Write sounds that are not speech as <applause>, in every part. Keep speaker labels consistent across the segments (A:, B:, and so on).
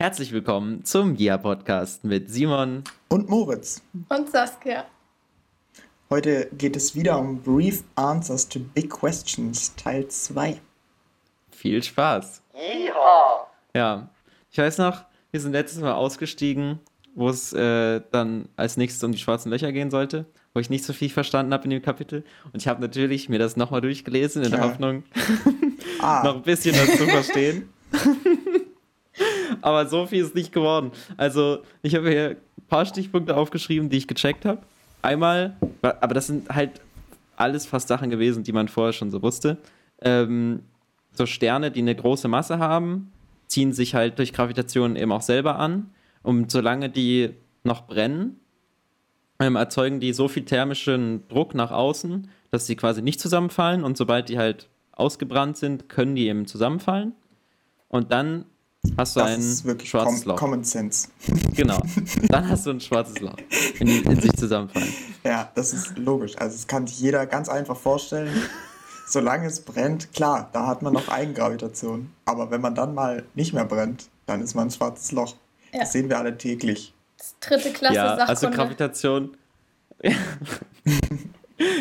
A: Herzlich willkommen zum GIA-Podcast mit Simon
B: und Moritz.
C: Und Saskia.
B: Heute geht es wieder um Brief Answers to Big Questions, Teil 2.
A: Viel Spaß. Yeehaw. Ja, ich weiß noch, wir sind letztes Mal ausgestiegen, wo es äh, dann als nächstes um die schwarzen Löcher gehen sollte, wo ich nicht so viel verstanden habe in dem Kapitel. Und ich habe natürlich mir das nochmal durchgelesen, in der ja. Hoffnung, ah. <laughs> noch ein bisschen das zu verstehen. <laughs> Aber so viel ist nicht geworden. Also, ich habe hier ein paar Stichpunkte aufgeschrieben, die ich gecheckt habe. Einmal, aber das sind halt alles fast Sachen gewesen, die man vorher schon so wusste. Ähm, so Sterne, die eine große Masse haben, ziehen sich halt durch Gravitation eben auch selber an. Und solange die noch brennen, ähm, erzeugen die so viel thermischen Druck nach außen, dass sie quasi nicht zusammenfallen. Und sobald die halt ausgebrannt sind, können die eben zusammenfallen. Und dann hast du das ein ist wirklich schwarzes
B: com
A: Loch.
B: Common Sense. <laughs>
A: Genau. Dann hast du ein schwarzes Loch, wenn die in sich zusammenfallen.
B: Ja, das ist logisch. Also das kann sich jeder ganz einfach vorstellen. Solange es brennt, klar, da hat man noch Eigengravitation. Aber wenn man dann mal nicht mehr brennt, dann ist man ein schwarzes Loch. Ja. Das sehen wir alle täglich.
C: Das dritte Klasse
A: ja, Sachkunde. Also Gravitation. <laughs> hey,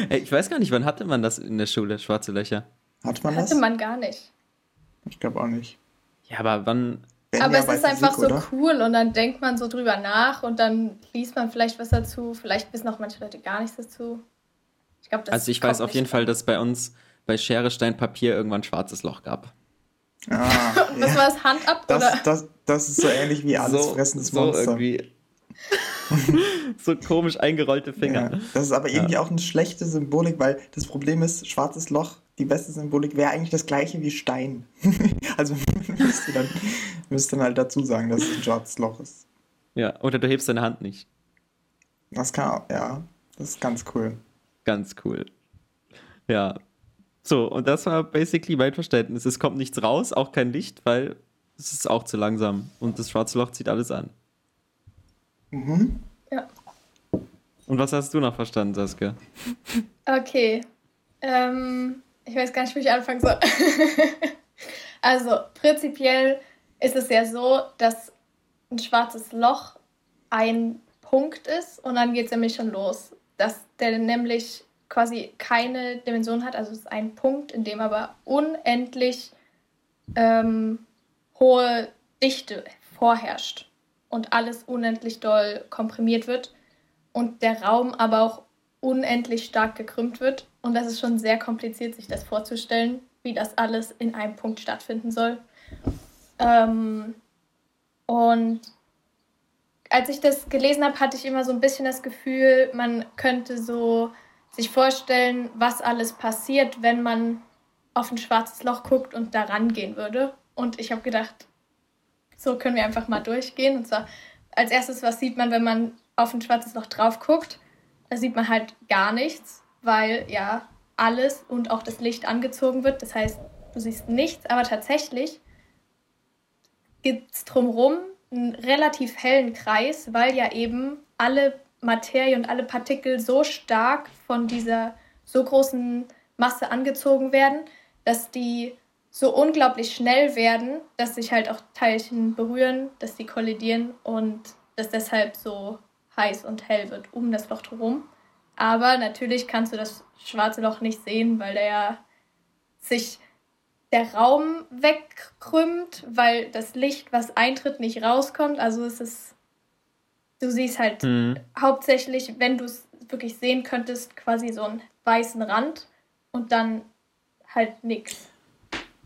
A: ich weiß gar nicht, wann hatte man das in der Schule, schwarze Löcher?
B: Hat man
C: das? Hatte man gar nicht.
B: Ich glaube auch nicht.
A: Ja, aber wann.
C: Aber es ist einfach so oder? cool und dann denkt man so drüber nach und dann liest man vielleicht was dazu. Vielleicht wissen auch manche Leute gar nichts dazu.
A: Ich glaub, das also ich weiß auf jeden Fall, dass bei uns bei Schere, Stein, Papier irgendwann ein schwarzes Loch gab.
C: Ah, was ja. war das? Hand ab?
B: Das,
C: oder?
B: Das, das ist so ähnlich wie alles so, fressendes so Monster. Irgendwie. <laughs>
A: so komisch eingerollte Finger.
B: Ja, das ist aber irgendwie ja. auch eine schlechte Symbolik, weil das Problem ist, schwarzes Loch die beste Symbolik wäre eigentlich das gleiche wie Stein. <laughs> also <laughs> müsste dann, müsste dann halt dazu sagen, dass es ein schwarzes Loch ist.
A: Ja, oder du hebst deine Hand nicht.
B: Das kann auch, ja, das ist ganz cool.
A: Ganz cool. Ja. So, und das war basically mein Verständnis. Es kommt nichts raus, auch kein Licht, weil es ist auch zu langsam. Und das schwarze Loch zieht alles an.
B: Mhm.
C: Ja.
A: Und was hast du noch verstanden, Saskia?
C: Okay. Ähm, ich weiß gar nicht, wie ich anfangen soll. <laughs> also, prinzipiell ist es ja so, dass ein schwarzes Loch ein Punkt ist und dann geht es nämlich schon los. Dass der nämlich quasi keine Dimension hat, also es ist ein Punkt, in dem aber unendlich ähm, hohe Dichte vorherrscht und alles unendlich doll komprimiert wird und der Raum aber auch unendlich stark gekrümmt wird. Und das ist schon sehr kompliziert, sich das vorzustellen, wie das alles in einem Punkt stattfinden soll. Ähm, und als ich das gelesen habe, hatte ich immer so ein bisschen das Gefühl, man könnte so sich vorstellen, was alles passiert, wenn man auf ein schwarzes Loch guckt und da rangehen würde. Und ich habe gedacht, so können wir einfach mal durchgehen. Und zwar als erstes, was sieht man, wenn man auf ein schwarzes Loch drauf guckt? Da sieht man halt gar nichts, weil ja alles und auch das Licht angezogen wird. Das heißt, du siehst nichts, aber tatsächlich gibt es drumherum einen relativ hellen Kreis, weil ja eben alle Materie und alle Partikel so stark von dieser so großen Masse angezogen werden, dass die so unglaublich schnell werden, dass sich halt auch Teilchen berühren, dass die kollidieren und dass deshalb so heiß und hell wird um das Loch herum. Aber natürlich kannst du das schwarze Loch nicht sehen, weil der sich der Raum wegkrümmt, weil das Licht, was eintritt, nicht rauskommt. Also es ist, du siehst halt mhm. hauptsächlich, wenn du es wirklich sehen könntest, quasi so einen weißen Rand und dann halt nichts.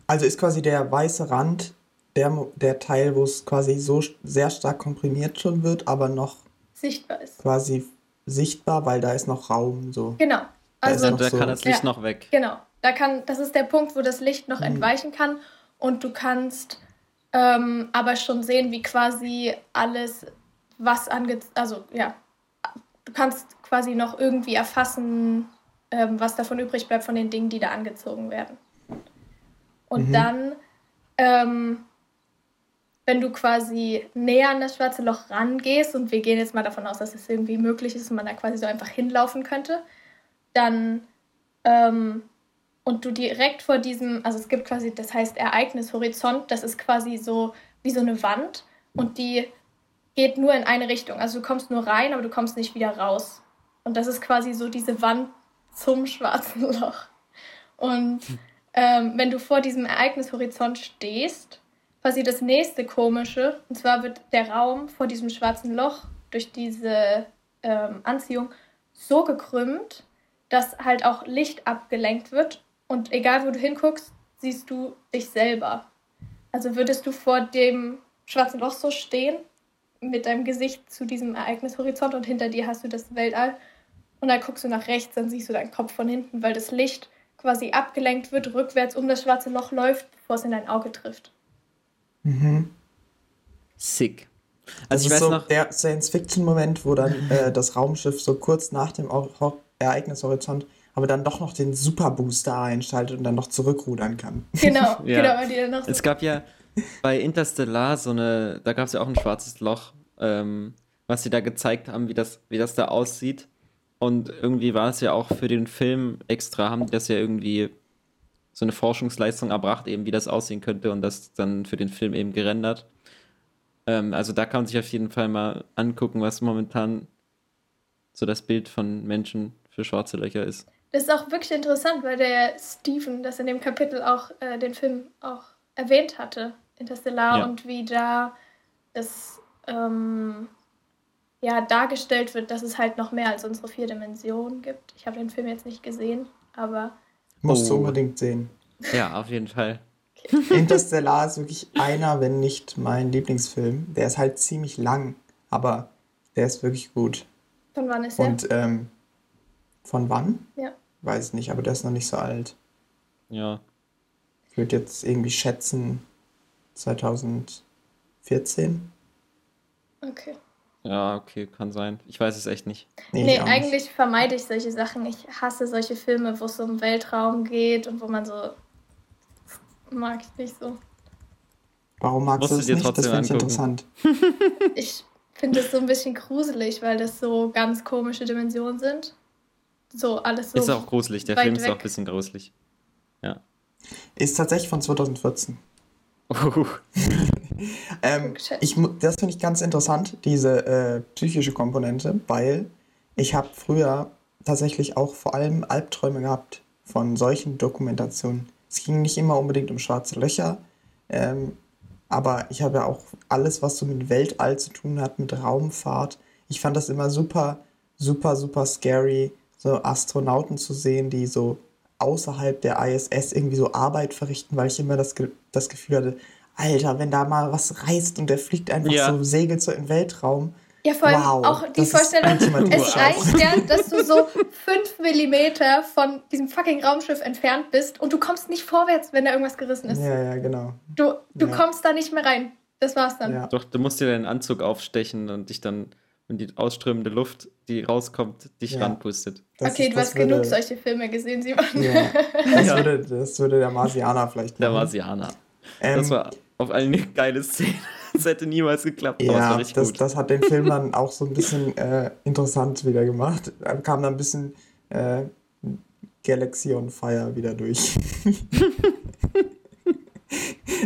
B: Also ist quasi der weiße Rand der, der Teil, wo es quasi so sehr stark komprimiert schon wird, aber noch
C: sichtbar ist.
B: Quasi sichtbar, weil da ist noch Raum. So.
C: Genau.
A: Also, da, da so kann das Licht ja, noch weg.
C: Genau. Da kann, das ist der Punkt, wo das Licht noch mhm. entweichen kann und du kannst ähm, aber schon sehen, wie quasi alles, was ange... Also, ja, du kannst quasi noch irgendwie erfassen, ähm, was davon übrig bleibt von den Dingen, die da angezogen werden. Und mhm. dann ähm, wenn du quasi näher an das schwarze Loch rangehst, und wir gehen jetzt mal davon aus, dass es irgendwie möglich ist und man da quasi so einfach hinlaufen könnte, dann ähm, und du direkt vor diesem, also es gibt quasi, das heißt Ereignishorizont, das ist quasi so wie so eine Wand und die geht nur in eine Richtung. Also du kommst nur rein, aber du kommst nicht wieder raus. Und das ist quasi so diese Wand zum schwarzen Loch. Und ähm, wenn du vor diesem Ereignishorizont stehst, passiert das nächste Komische. Und zwar wird der Raum vor diesem schwarzen Loch durch diese ähm, Anziehung so gekrümmt, dass halt auch Licht abgelenkt wird. Und egal wo du hinguckst, siehst du dich selber. Also würdest du vor dem schwarzen Loch so stehen, mit deinem Gesicht zu diesem Ereignishorizont und hinter dir hast du das Weltall. Und dann guckst du nach rechts, dann siehst du deinen Kopf von hinten, weil das Licht quasi abgelenkt wird, rückwärts um das schwarze Loch läuft, bevor es in dein Auge trifft.
B: Mhm.
A: Sick.
B: Also das ich ist weiß so noch, der Science-Fiction-Moment, wo dann äh, das Raumschiff so kurz nach dem Ereignishorizont aber dann doch noch den Superbooster einschaltet und dann noch zurückrudern kann. <laughs>
C: Genau, <laughs>
A: ja. genau, weil die dann noch so Es gab ja bei Interstellar so eine, da gab es ja auch ein schwarzes Loch, ähm, was sie da gezeigt haben, wie das, wie das da aussieht. Und irgendwie war es ja auch für den Film extra, haben die das ja irgendwie so eine Forschungsleistung erbracht, eben wie das aussehen könnte und das dann für den Film eben gerendert. Ähm, also da kann man sich auf jeden Fall mal angucken, was momentan so das Bild von Menschen für schwarze Löcher ist.
C: Das ist auch wirklich interessant, weil der Steven das in dem Kapitel auch äh, den Film auch erwähnt hatte, Interstellar, ja. und wie da das ähm, ja, dargestellt wird, dass es halt noch mehr als unsere vier Dimensionen gibt. Ich habe den Film jetzt nicht gesehen, aber.
B: Musst du oh. unbedingt sehen.
A: Ja, auf jeden Fall. <laughs>
B: Interstellar ist wirklich einer, wenn nicht mein Lieblingsfilm. Der ist halt ziemlich lang, aber der ist wirklich gut.
C: Von wann ist der?
B: Und ähm, von wann?
C: Ja.
B: Weiß nicht, aber der ist noch nicht so alt.
A: Ja.
B: Ich würde jetzt irgendwie schätzen 2014.
C: Okay.
A: Ja, okay, kann sein. Ich weiß es echt nicht.
C: Nee, nee eigentlich nicht. vermeide ich solche Sachen. Ich hasse solche Filme, wo es um Weltraum geht und wo man so. Mag ich nicht so.
B: Warum magst du das nicht? Das finde <laughs> <laughs> ich interessant.
C: ich finde es so ein bisschen gruselig, weil das so ganz komische Dimensionen sind. So alles so.
A: Ist auch gruselig, der Film ist weg. auch ein bisschen gruselig. Ja.
B: Ist tatsächlich von 2014. Uh. <laughs> ähm, ich, das finde ich ganz interessant, diese äh, psychische Komponente, weil ich habe früher tatsächlich auch vor allem Albträume gehabt von solchen Dokumentationen. Es ging nicht immer unbedingt um schwarze Löcher, ähm, aber ich habe ja auch alles, was so mit Weltall zu tun hat, mit Raumfahrt. Ich fand das immer super, super, super scary, so Astronauten zu sehen, die so außerhalb der ISS irgendwie so Arbeit verrichten, weil ich immer das, das Gefühl hatte, Alter, wenn da mal was reißt und der fliegt einfach ja. so, segelt so im Weltraum.
C: Ja, vor allem wow, auch die Vorstellung, es reicht ja, dass du so fünf Millimeter von diesem fucking Raumschiff entfernt bist und du kommst nicht vorwärts, wenn da irgendwas gerissen ist.
B: Ja, ja, genau.
C: Du, du ja. kommst da nicht mehr rein. Das war's dann.
A: Ja. Doch, du musst dir deinen Anzug aufstechen und dich dann und die ausströmende Luft, die rauskommt, dich ja. ranpustet.
C: Das okay, ist, du hast würde, genug solche Filme gesehen, Simon.
B: Ja. <laughs> Das, ja. Würde, das würde der Marsianer vielleicht
A: machen. Der Marsianer. Ähm, das war auf allen eine <laughs> geile Szene. Das hätte niemals geklappt,
B: ja, das, gut. das hat den Film dann auch so ein bisschen äh, interessant wieder gemacht. Kam dann ein bisschen äh, Galaxy on Fire wieder durch. <laughs>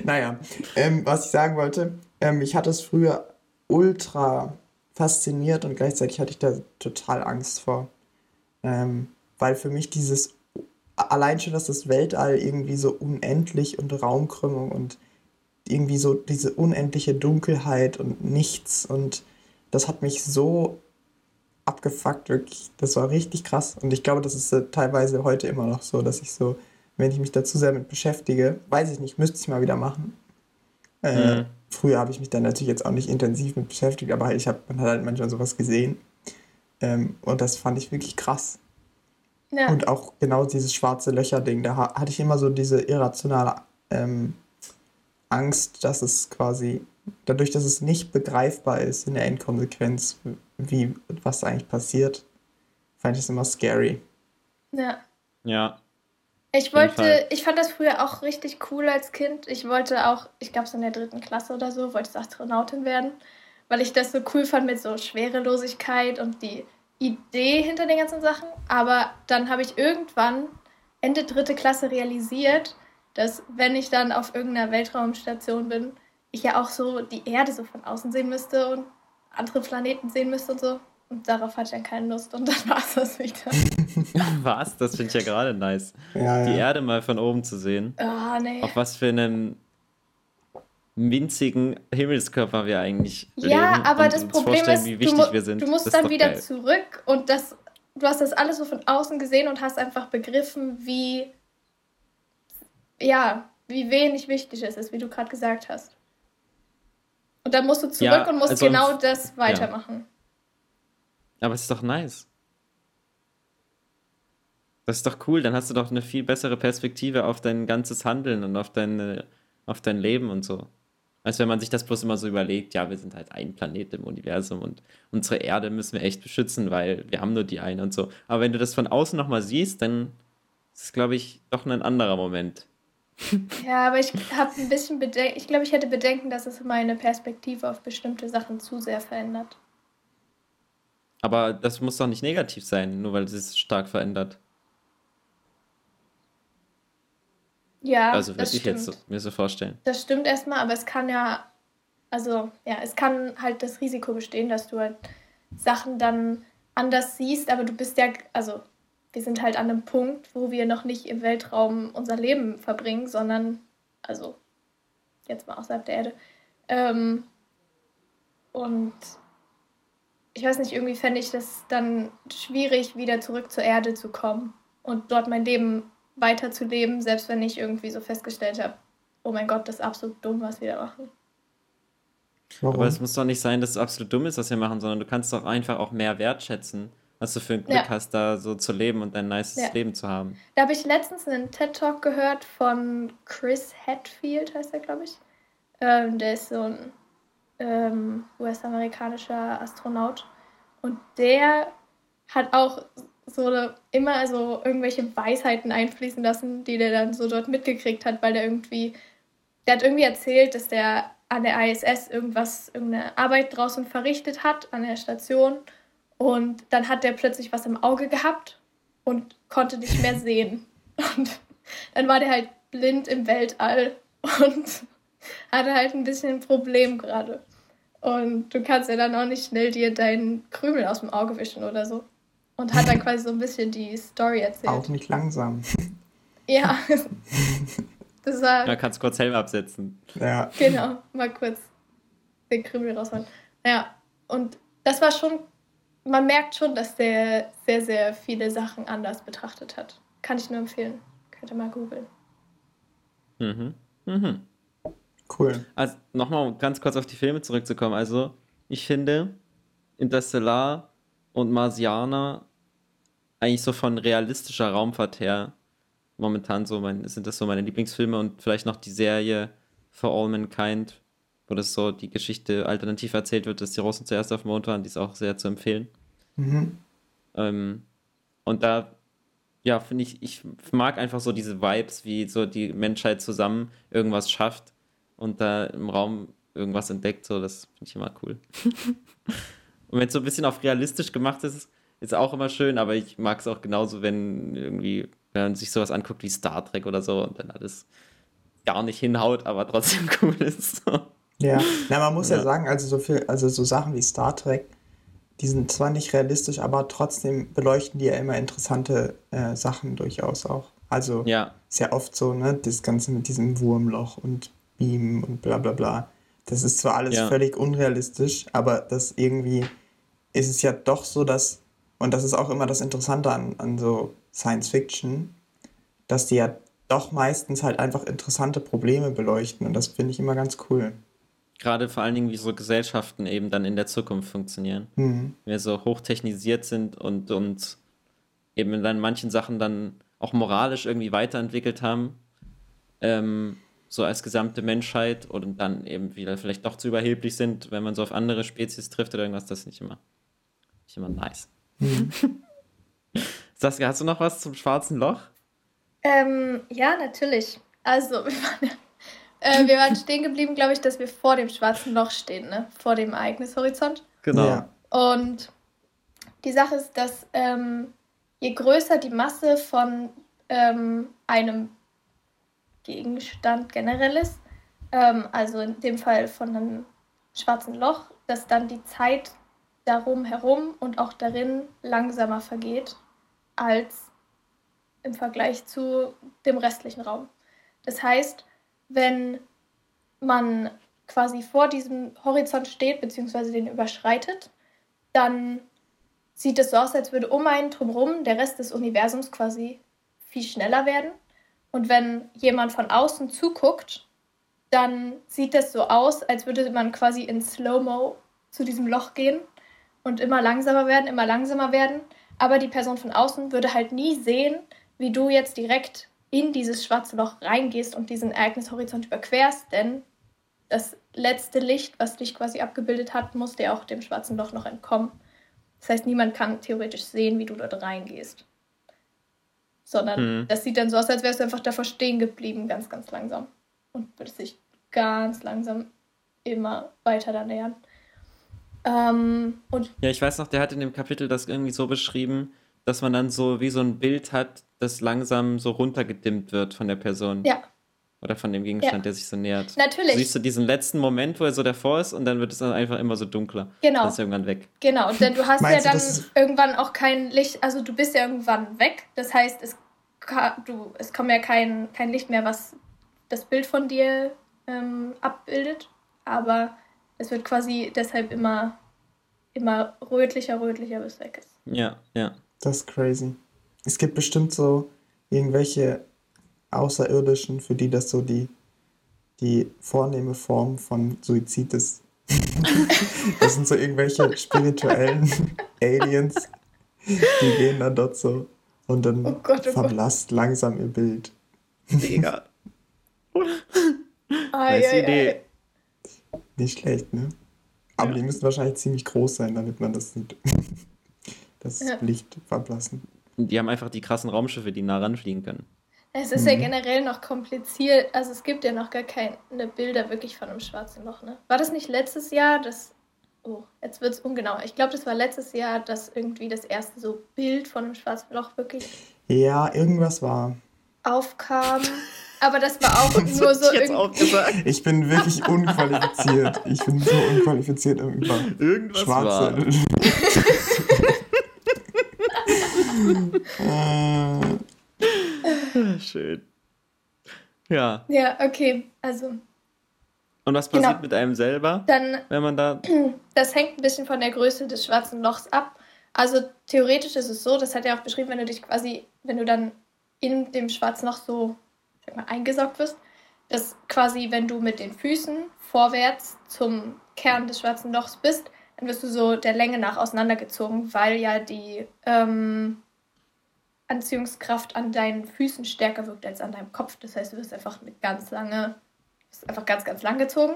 B: naja, ähm, was ich sagen wollte, ähm, ich hatte es früher ultra fasziniert und gleichzeitig hatte ich da total Angst vor. Ähm, weil für mich dieses, allein schon, dass das Weltall irgendwie so unendlich und Raumkrümmung und irgendwie so diese unendliche Dunkelheit und nichts und das hat mich so abgefuckt, wirklich. Das war richtig krass. Und ich glaube, das ist äh, teilweise heute immer noch so, dass ich so, wenn ich mich dazu sehr mit beschäftige, weiß ich nicht, müsste ich mal wieder machen. Äh, mhm. Früher habe ich mich dann natürlich jetzt auch nicht intensiv mit beschäftigt, aber ich hab, man hat halt manchmal sowas gesehen. Ähm, und das fand ich wirklich krass. Ja. Und auch genau dieses schwarze Löcher-Ding, da hatte ich immer so diese irrationale ähm, Angst, dass es quasi, dadurch, dass es nicht begreifbar ist in der Endkonsequenz, wie, was eigentlich passiert, fand ich es immer scary.
C: Ja.
A: Ja.
C: Ich wollte, ich fand das früher auch richtig cool als Kind. Ich wollte auch, ich glaube so in der dritten Klasse oder so, wollte ich Astronautin werden, weil ich das so cool fand mit so Schwerelosigkeit und die Idee hinter den ganzen Sachen. Aber dann habe ich irgendwann Ende dritte Klasse realisiert, dass wenn ich dann auf irgendeiner Weltraumstation bin, ich ja auch so die Erde so von außen sehen müsste und andere Planeten sehen müsste und so. Und darauf hatte ich dann keine Lust und dann <laughs> war es das wieder. <laughs>
A: Was? Das finde ich ja gerade nice.
B: Ja,
A: Die
B: ja.
A: Erde mal von oben zu sehen.
C: Ah, nee.
A: Auf was für einem winzigen Himmelskörper wir eigentlich leben.
C: Ja, aber das Problem ist,
A: wie
C: du,
A: wichtig
C: mu-
A: wir sind.
C: du musst
A: Das
C: dann wieder
A: geil.
C: zurück und das, du hast das alles so von außen gesehen und hast einfach begriffen, wie, ja, wie wenig wichtig es ist, wie du gerade gesagt hast. Und dann musst du zurück
A: Ja,
C: und musst
A: also-
C: genau das weitermachen.
A: Aber es ist doch nice. Das ist doch cool, dann hast du doch eine viel bessere Perspektive auf dein ganzes Handeln und auf, deine, auf dein Leben und so. Als wenn man sich das bloß immer so überlegt, ja, wir sind halt ein Planet im Universum und unsere Erde müssen wir echt beschützen, weil wir haben nur die eine und so. Aber wenn du das von außen nochmal siehst, dann ist es, glaube ich, doch ein anderer Moment. <laughs>
C: Ja, aber ich habe ein bisschen Bedenken, ich glaube, ich hätte Bedenken, dass es meine Perspektive auf bestimmte Sachen zu sehr verändert.
A: Aber das muss doch nicht negativ sein, nur weil es sich stark verändert.
C: Ja,
A: also würde ich
C: stimmt.
A: jetzt mir so vorstellen.
C: Das stimmt erstmal, aber es kann ja, also ja, es kann halt das Risiko bestehen, dass du halt Sachen dann anders siehst, aber du bist ja, also wir sind halt an einem Punkt, wo wir noch nicht im Weltraum unser Leben verbringen, sondern, also jetzt mal außerhalb der Erde. Ähm, und ich weiß nicht, irgendwie fände ich das dann schwierig, wieder zurück zur Erde zu kommen und dort mein Leben weiterzuleben, selbst wenn ich irgendwie so festgestellt habe, oh mein Gott, das ist absolut dumm, was wir da machen.
B: Warum?
A: Aber es muss doch nicht sein, dass es absolut dumm ist, was wir machen, sondern du kannst doch einfach auch mehr wertschätzen, was du für ein Glück
C: Ja.
A: hast, da so zu leben und ein nices
C: Ja.
A: Leben zu haben.
C: Da habe ich letztens einen TED-Talk gehört von Chris Hadfield, heißt er, glaube ich. Ähm, der ist so ein ähm, US-amerikanischer Astronaut. Und der hat auch so immer so irgendwelche Weisheiten einfließen lassen, die der dann so dort mitgekriegt hat, weil der irgendwie, der hat irgendwie erzählt, dass der an der ISS irgendwas, irgendeine Arbeit draußen verrichtet hat, an der Station. Und dann hat der plötzlich was im Auge gehabt und konnte nicht mehr sehen. <laughs> Und dann war der halt blind im Weltall und <laughs> hatte halt ein bisschen ein Problem gerade. Und du kannst ja dann auch nicht schnell dir deinen Krümel aus dem Auge wischen oder so. Und hat dann quasi so ein bisschen die Story erzählt.
B: Auch nicht langsam. <laughs>
C: Ja. Das war,
A: Da kannst du kurz Helm absetzen.
B: Ja.
C: genau, mal kurz den Krümel rausholen. Ja, und das war schon, man merkt schon, dass der sehr, sehr viele Sachen anders betrachtet hat. Kann ich nur empfehlen. Könnt ihr mal googeln.
A: Mhm. Mhm.
B: Cool.
A: Also nochmal ganz kurz auf die Filme zurückzukommen. Also ich finde Interstellar und Marsianer eigentlich so von realistischer Raumfahrt her momentan so mein, sind das so meine Lieblingsfilme und vielleicht noch die Serie For All Mankind, wo das so die Geschichte alternativ erzählt wird, dass die Russen zuerst auf dem Mond waren, die ist auch sehr zu empfehlen.
B: Mhm.
A: Ähm, und da, ja, finde ich, ich mag einfach so diese Vibes, wie so die Menschheit zusammen irgendwas schafft und da im Raum irgendwas entdeckt, so, das finde ich immer cool. <laughs> und wenn es so ein bisschen auf realistisch gemacht ist, ist auch immer schön, aber ich mag es auch genauso, wenn irgendwie, wenn man sich sowas anguckt wie Star Trek oder so und dann alles gar nicht hinhaut, aber trotzdem <laughs> cool ist.
B: Ja. Na, man muss ja.
A: Ja.
B: sagen, also so viel, also so Sachen wie Star Trek, die sind zwar nicht realistisch, aber trotzdem beleuchten die ja immer interessante äh, Sachen durchaus auch. Also
A: Ja,
B: ist ja oft so, ne, das Ganze mit diesem Wurmloch und Beam und bla bla bla. Das ist zwar alles
A: Ja.
B: völlig unrealistisch, aber das irgendwie ist es ja doch so, dass, und das ist auch immer das Interessante an, an so Science Fiction, dass die ja doch meistens halt einfach interessante Probleme beleuchten und das finde ich immer ganz cool.
A: gerade vor allen Dingen, wie so Gesellschaften eben dann in der Zukunft funktionieren.
B: Mhm.
A: wir so hochtechnisiert sind und uns eben in dann manchen Sachen dann auch moralisch irgendwie weiterentwickelt haben, ähm, so als gesamte Menschheit und dann eben wieder vielleicht doch zu überheblich sind, wenn man so auf andere Spezies trifft oder irgendwas, das ist nicht immer, nicht immer nice.
B: Mhm. <laughs>
A: Saskia, hast du noch was zum schwarzen Loch?
C: Ähm, ja, natürlich. Also, <laughs> wir waren, äh, wir waren stehen geblieben, glaube ich, dass wir vor dem schwarzen Loch stehen, ne? Vor dem Ereignishorizont.
A: Genau.
B: Ja.
C: Und die Sache ist, dass ähm, je größer die Masse von ähm, einem Gegenstand generell ist, ähm, also in dem Fall von einem schwarzen Loch, dass dann die Zeit darum herum und auch darin langsamer vergeht als im Vergleich zu dem restlichen Raum. Das heißt, wenn man quasi vor diesem Horizont steht, beziehungsweise den überschreitet, dann sieht es so aus, als würde um einen drumherum der Rest des Universums quasi viel schneller werden. Und wenn jemand von außen zuguckt, dann sieht es so aus, als würde man quasi in Slow-Mo zu diesem Loch gehen und immer langsamer werden, immer langsamer werden. Aber die Person von außen würde halt nie sehen, wie du jetzt direkt in dieses schwarze Loch reingehst und diesen Ereignishorizont überquerst, denn das letzte Licht, was dich quasi abgebildet hat, muss dir auch dem schwarzen Loch noch entkommen. Das heißt, niemand kann theoretisch sehen, wie du dort reingehst. Sondern mhm. das sieht dann so aus, als wärst du einfach davor stehen geblieben, ganz, ganz langsam. Und würdest dich ganz langsam immer weiter da nähern. Ähm, und
A: ja, ich weiß noch, der hat in dem Kapitel das irgendwie so beschrieben, dass man dann so wie so ein Bild hat, das langsam so runtergedimmt wird von der Person. Ja. Oder von dem Gegenstand, ja. der sich so nähert. Natürlich. Du siehst du diesen letzten Moment, wo er so davor ist und dann wird es dann einfach immer so dunkler. Genau. Dann ist irgendwann weg.
C: Genau, denn du hast ja dann irgendwann auch kein Licht, also du bist ja irgendwann weg. Das heißt, es, du, es kommt ja kein, kein Licht mehr, was das Bild von dir ähm, abbildet. Aber es wird quasi deshalb immer, immer rötlicher, rötlicher, bis es weg ist.
A: Ja, ja.
B: Das ist crazy. Es gibt bestimmt so irgendwelche Außerirdischen, für die das so die, die vornehme Form von Suizid ist. <laughs> das sind so irgendwelche spirituellen Aliens, die gehen dann dort so und dann oh Gott, oh verblasst Gott. langsam ihr Bild. Mega. <laughs> nice Idee. Nicht schlecht, ne? Aber ja. die müssen wahrscheinlich ziemlich groß sein, damit man das sieht. <laughs> das ja. Licht verblassen.
A: Die haben einfach die krassen Raumschiffe, die nah ranfliegen können.
C: Es ist mhm. ja generell noch kompliziert. Also es gibt ja noch gar keine Bilder wirklich von einem schwarzen Loch. Ne? War das nicht letztes Jahr, das... Oh, jetzt wird es ungenau. Ich glaube, das war letztes Jahr, dass irgendwie das erste so Bild von einem schwarzen Loch wirklich...
B: Ja, irgendwas war.
C: Aufkam. Aber das war auch <laughs> nur so
B: irgendwie... Ich bin wirklich unqualifiziert. Ich bin so unqualifiziert über Irgendwas schwarze...
A: War. <laughs> äh, <laughs> Schön. Ja.
C: Ja, okay. Also.
A: Und was passiert genau. mit einem selber,
C: Dann,
A: wenn man da. <clears throat>
C: Das hängt ein bisschen von der Größe des schwarzen Lochs ab. Also theoretisch ist es so, das hat er auch beschrieben, wenn du dich quasi, wenn du dann in dem schwarzen Loch so sag mal, eingesaugt wirst, dass quasi, wenn du mit den Füßen vorwärts zum Kern des schwarzen Lochs bist, dann wirst du so der Länge nach auseinandergezogen, weil ja die ähm, Anziehungskraft an deinen Füßen stärker wirkt als an deinem Kopf. Das heißt, du wirst einfach eine ganz lange, bist einfach ganz, ganz lang gezogen.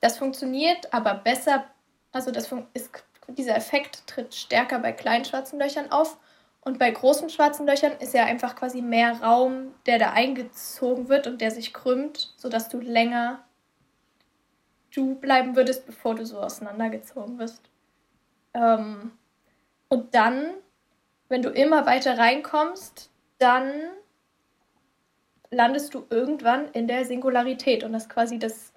C: Das funktioniert aber besser, also das ist, dieser Effekt tritt stärker bei kleinen schwarzen Löchern auf. Und bei großen schwarzen Löchern ist ja einfach quasi mehr Raum, der da eingezogen wird und der sich krümmt, sodass du länger du bleiben würdest, bevor du so auseinandergezogen wirst. Ähm, und dann wenn du immer weiter reinkommst, dann landest du irgendwann in der Singularität. Und das ist quasi das,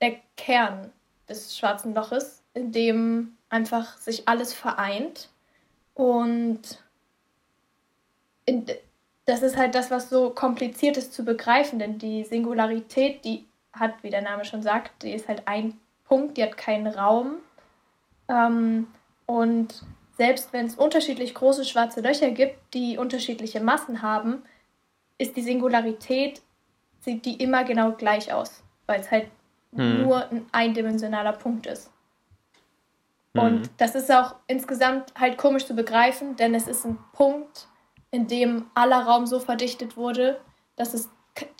C: der Kern des schwarzen Loches, in dem einfach sich alles vereint. Und in, das ist halt das, was so kompliziert ist zu begreifen, denn die Singularität, die hat, wie der Name schon sagt, die ist halt ein Punkt, die hat keinen Raum. Ähm, und selbst wenn es unterschiedlich große schwarze Löcher gibt, die unterschiedliche Massen haben, ist die Singularität, sieht die immer genau gleich aus, weil es halt hm. nur ein eindimensionaler Punkt ist. Hm. Und das ist auch insgesamt halt komisch zu begreifen, denn es ist ein Punkt, in dem aller Raum so verdichtet wurde, dass es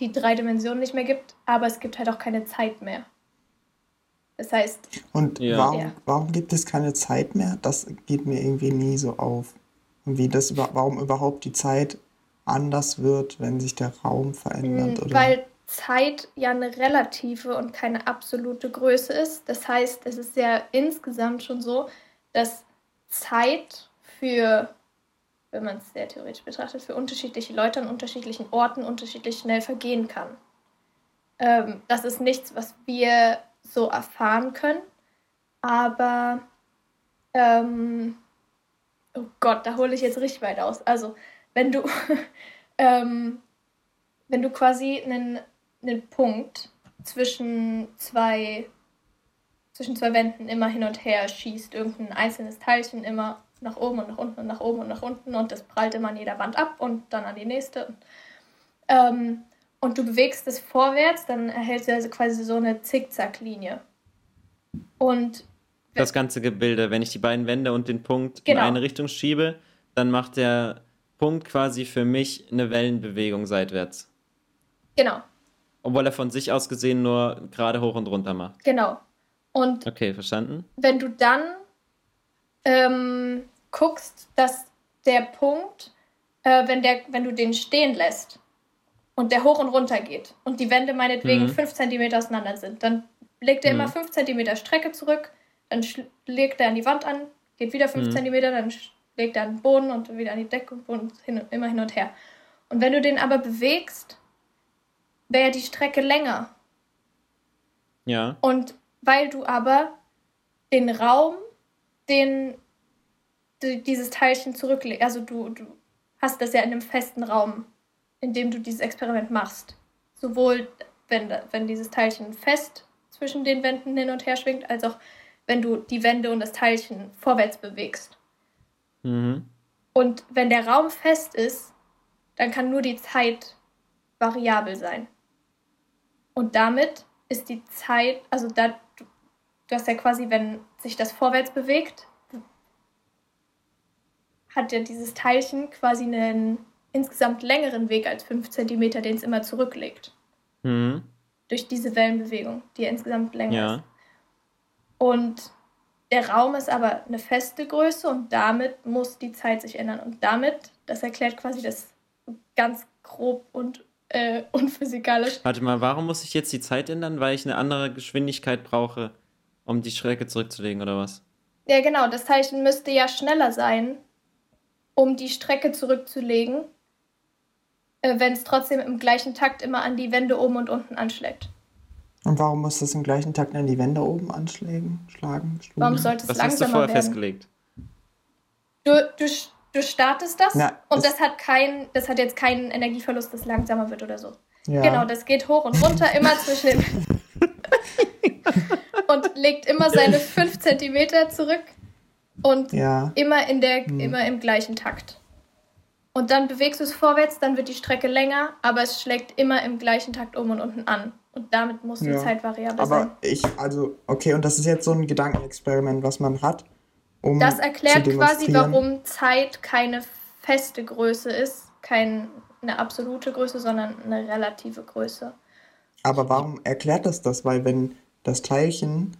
C: die drei Dimensionen nicht mehr gibt, aber es gibt halt auch keine Zeit mehr. Das heißt.
B: Und ja. warum, ja. warum gibt es keine Zeit mehr? Das geht mir irgendwie nie so auf. Wie das warum überhaupt die Zeit anders wird, wenn sich der Raum verändert?
C: Hm, oder? Weil Zeit ja eine relative und keine absolute Größe ist. Das heißt, es ist ja insgesamt schon so, dass Zeit für, wenn man es sehr theoretisch betrachtet, für unterschiedliche Leute an unterschiedlichen Orten unterschiedlich schnell vergehen kann. ähm, das ist nichts, was wir so erfahren können. Aber, ähm, oh Gott, da hole ich jetzt richtig weit aus. Also, wenn du, <laughs> ähm, wenn du quasi einen, einen Punkt zwischen zwei, zwischen zwei Wänden immer hin und her schießt, irgendein einzelnes Teilchen immer nach oben und nach unten und nach oben und nach unten und das prallt immer an jeder Wand ab und dann an die nächste. Ähm, und du bewegst es vorwärts, dann erhältst du also quasi so eine Zickzacklinie. Und
A: das ganze Gebilde, wenn ich die beiden Wände und den Punkt genau. in eine Richtung schiebe, dann macht der Punkt quasi für mich eine Wellenbewegung seitwärts.
C: Genau.
A: Obwohl er von sich aus gesehen nur gerade hoch und runter macht.
C: Genau. Und
A: okay, verstanden.
C: Wenn du dann ähm, guckst, dass der Punkt, äh, wenn, der, wenn du den stehen lässt und der hoch und runter geht und die Wände meinetwegen 5 mhm. cm auseinander sind, dann legt er mhm. immer 5 cm Strecke zurück, dann legt er an die Wand an, geht wieder 5 mhm. cm, dann legt er an den Boden und wieder an die Decke und hin, immer hin und her. Und wenn du den aber bewegst, wäre die Strecke länger.
A: Ja.
C: Und weil du aber den Raum, den dieses Teilchen zurücklegst, also du, du hast das ja in einem festen Raum, in dem du dieses Experiment machst. Sowohl wenn, wenn dieses Teilchen fest zwischen den Wänden hin und her schwingt, als auch wenn du die Wände und das Teilchen vorwärts bewegst.
A: Mhm.
C: Und wenn der Raum fest ist, dann kann nur die Zeit variabel sein. Und damit ist die Zeit, also da, du hast ja quasi, wenn sich das vorwärts bewegt, hat ja dieses Teilchen quasi einen insgesamt längeren Weg als 5 cm, den es immer zurücklegt.
A: Mhm.
C: Durch diese Wellenbewegung, die ja insgesamt länger
A: ja.
C: ist. Und der Raum ist aber eine feste Größe und damit muss die Zeit sich ändern. Und damit, das erklärt quasi das ganz grob und äh, <laughs> unphysikalisch.
A: Warte mal, warum muss ich jetzt die Zeit ändern? Weil ich eine andere Geschwindigkeit brauche, um die Strecke zurückzulegen, oder was?
C: Ja, genau. Das Teilchen müsste ja schneller sein, um die Strecke zurückzulegen, äh, wenn es trotzdem im gleichen Takt immer an die Wände oben und unten anschlägt.
B: Und warum muss das im gleichen Takt an die Wände oben anschlagen? Schlagen,
C: warum sollte es
A: das
C: langsamer
A: hast du vorher
C: werden?
A: festgelegt.
C: Du, du, du startest das ja, und das, das, hat kein, das hat jetzt keinen Energieverlust, das langsamer wird oder so. Ja. Genau, das geht hoch und runter immer zwischen den <laughs> und legt immer seine 5 cm zurück und
B: ja.
C: immer, in der, hm. immer im gleichen Takt. Und dann bewegst du es vorwärts, dann wird die Strecke länger, aber es schlägt immer im gleichen Takt oben und unten an. Und damit muss die ja. Zeit variabel
B: aber
C: sein.
B: Aber ich, also, okay, und das ist jetzt so ein Gedankenexperiment, was man hat.
C: Um das erklärt quasi, warum Zeit keine feste Größe ist, keine absolute Größe, sondern eine relative Größe.
B: Aber warum erklärt das das? Weil wenn das Teilchen,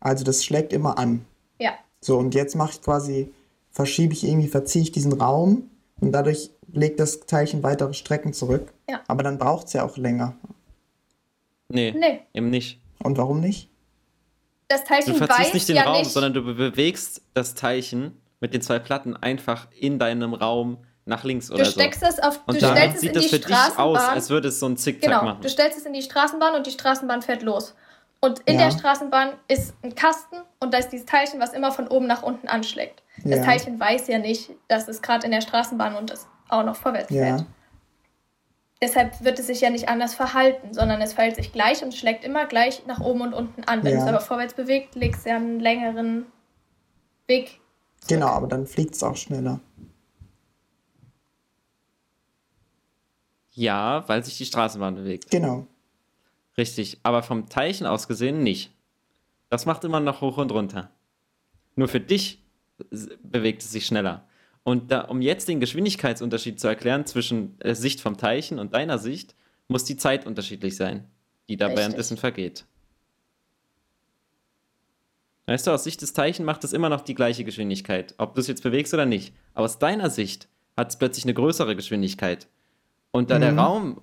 B: also das schlägt immer an.
C: Ja.
B: So, und jetzt mache ich quasi, verschiebe ich irgendwie, verziehe ich diesen Raum und dadurch legt das Teilchen weitere Strecken zurück.
C: Ja.
B: Aber dann braucht es ja auch länger.
A: Nee,
C: nee,
A: eben nicht.
B: Und warum nicht?
C: Das Teilchen
A: du verziehst nicht den
C: ja
A: Raum,
C: nicht.
A: sondern du bewegst das Teilchen mit den zwei Platten einfach in deinem Raum nach links oder
C: du steckst
A: so.
C: Es auf,
A: und
C: du
A: dann
C: sieht
A: es in das die für dich aus, als würde es so ein Zickzack
C: genau,
A: machen.
C: Du stellst es in die Straßenbahn und die Straßenbahn fährt los. Und in
B: Ja.
C: der Straßenbahn ist ein Kasten und da ist dieses Teilchen, was immer von oben nach unten anschlägt. Das
B: Ja.
C: Teilchen weiß ja nicht, dass es gerade in der Straßenbahn und es auch noch vorwärts
B: Ja.
C: fährt. Deshalb wird es sich ja nicht anders verhalten, sondern es verhält sich gleich und schlägt immer gleich nach oben und unten an. Wenn
B: Ja.
C: es aber vorwärts bewegt, legst du ja einen längeren Weg. zurück.
B: Genau, aber dann fliegt es auch schneller.
A: Ja, weil sich die Straßenbahn bewegt.
B: Genau.
A: Richtig, aber vom Teilchen aus gesehen nicht. Das macht immer noch hoch und runter. Nur für dich bewegt es sich schneller. Und da, um jetzt den Geschwindigkeitsunterschied zu erklären zwischen der Sicht vom Teilchen und deiner Sicht, muss die Zeit unterschiedlich sein, die da
C: Richtig.
A: währenddessen vergeht. Weißt du, aus Sicht des Teilchen macht es immer noch die gleiche Geschwindigkeit, ob du es jetzt bewegst oder nicht. Aber aus deiner Sicht hat es plötzlich eine größere Geschwindigkeit. Und da der
B: Mhm.
A: Raum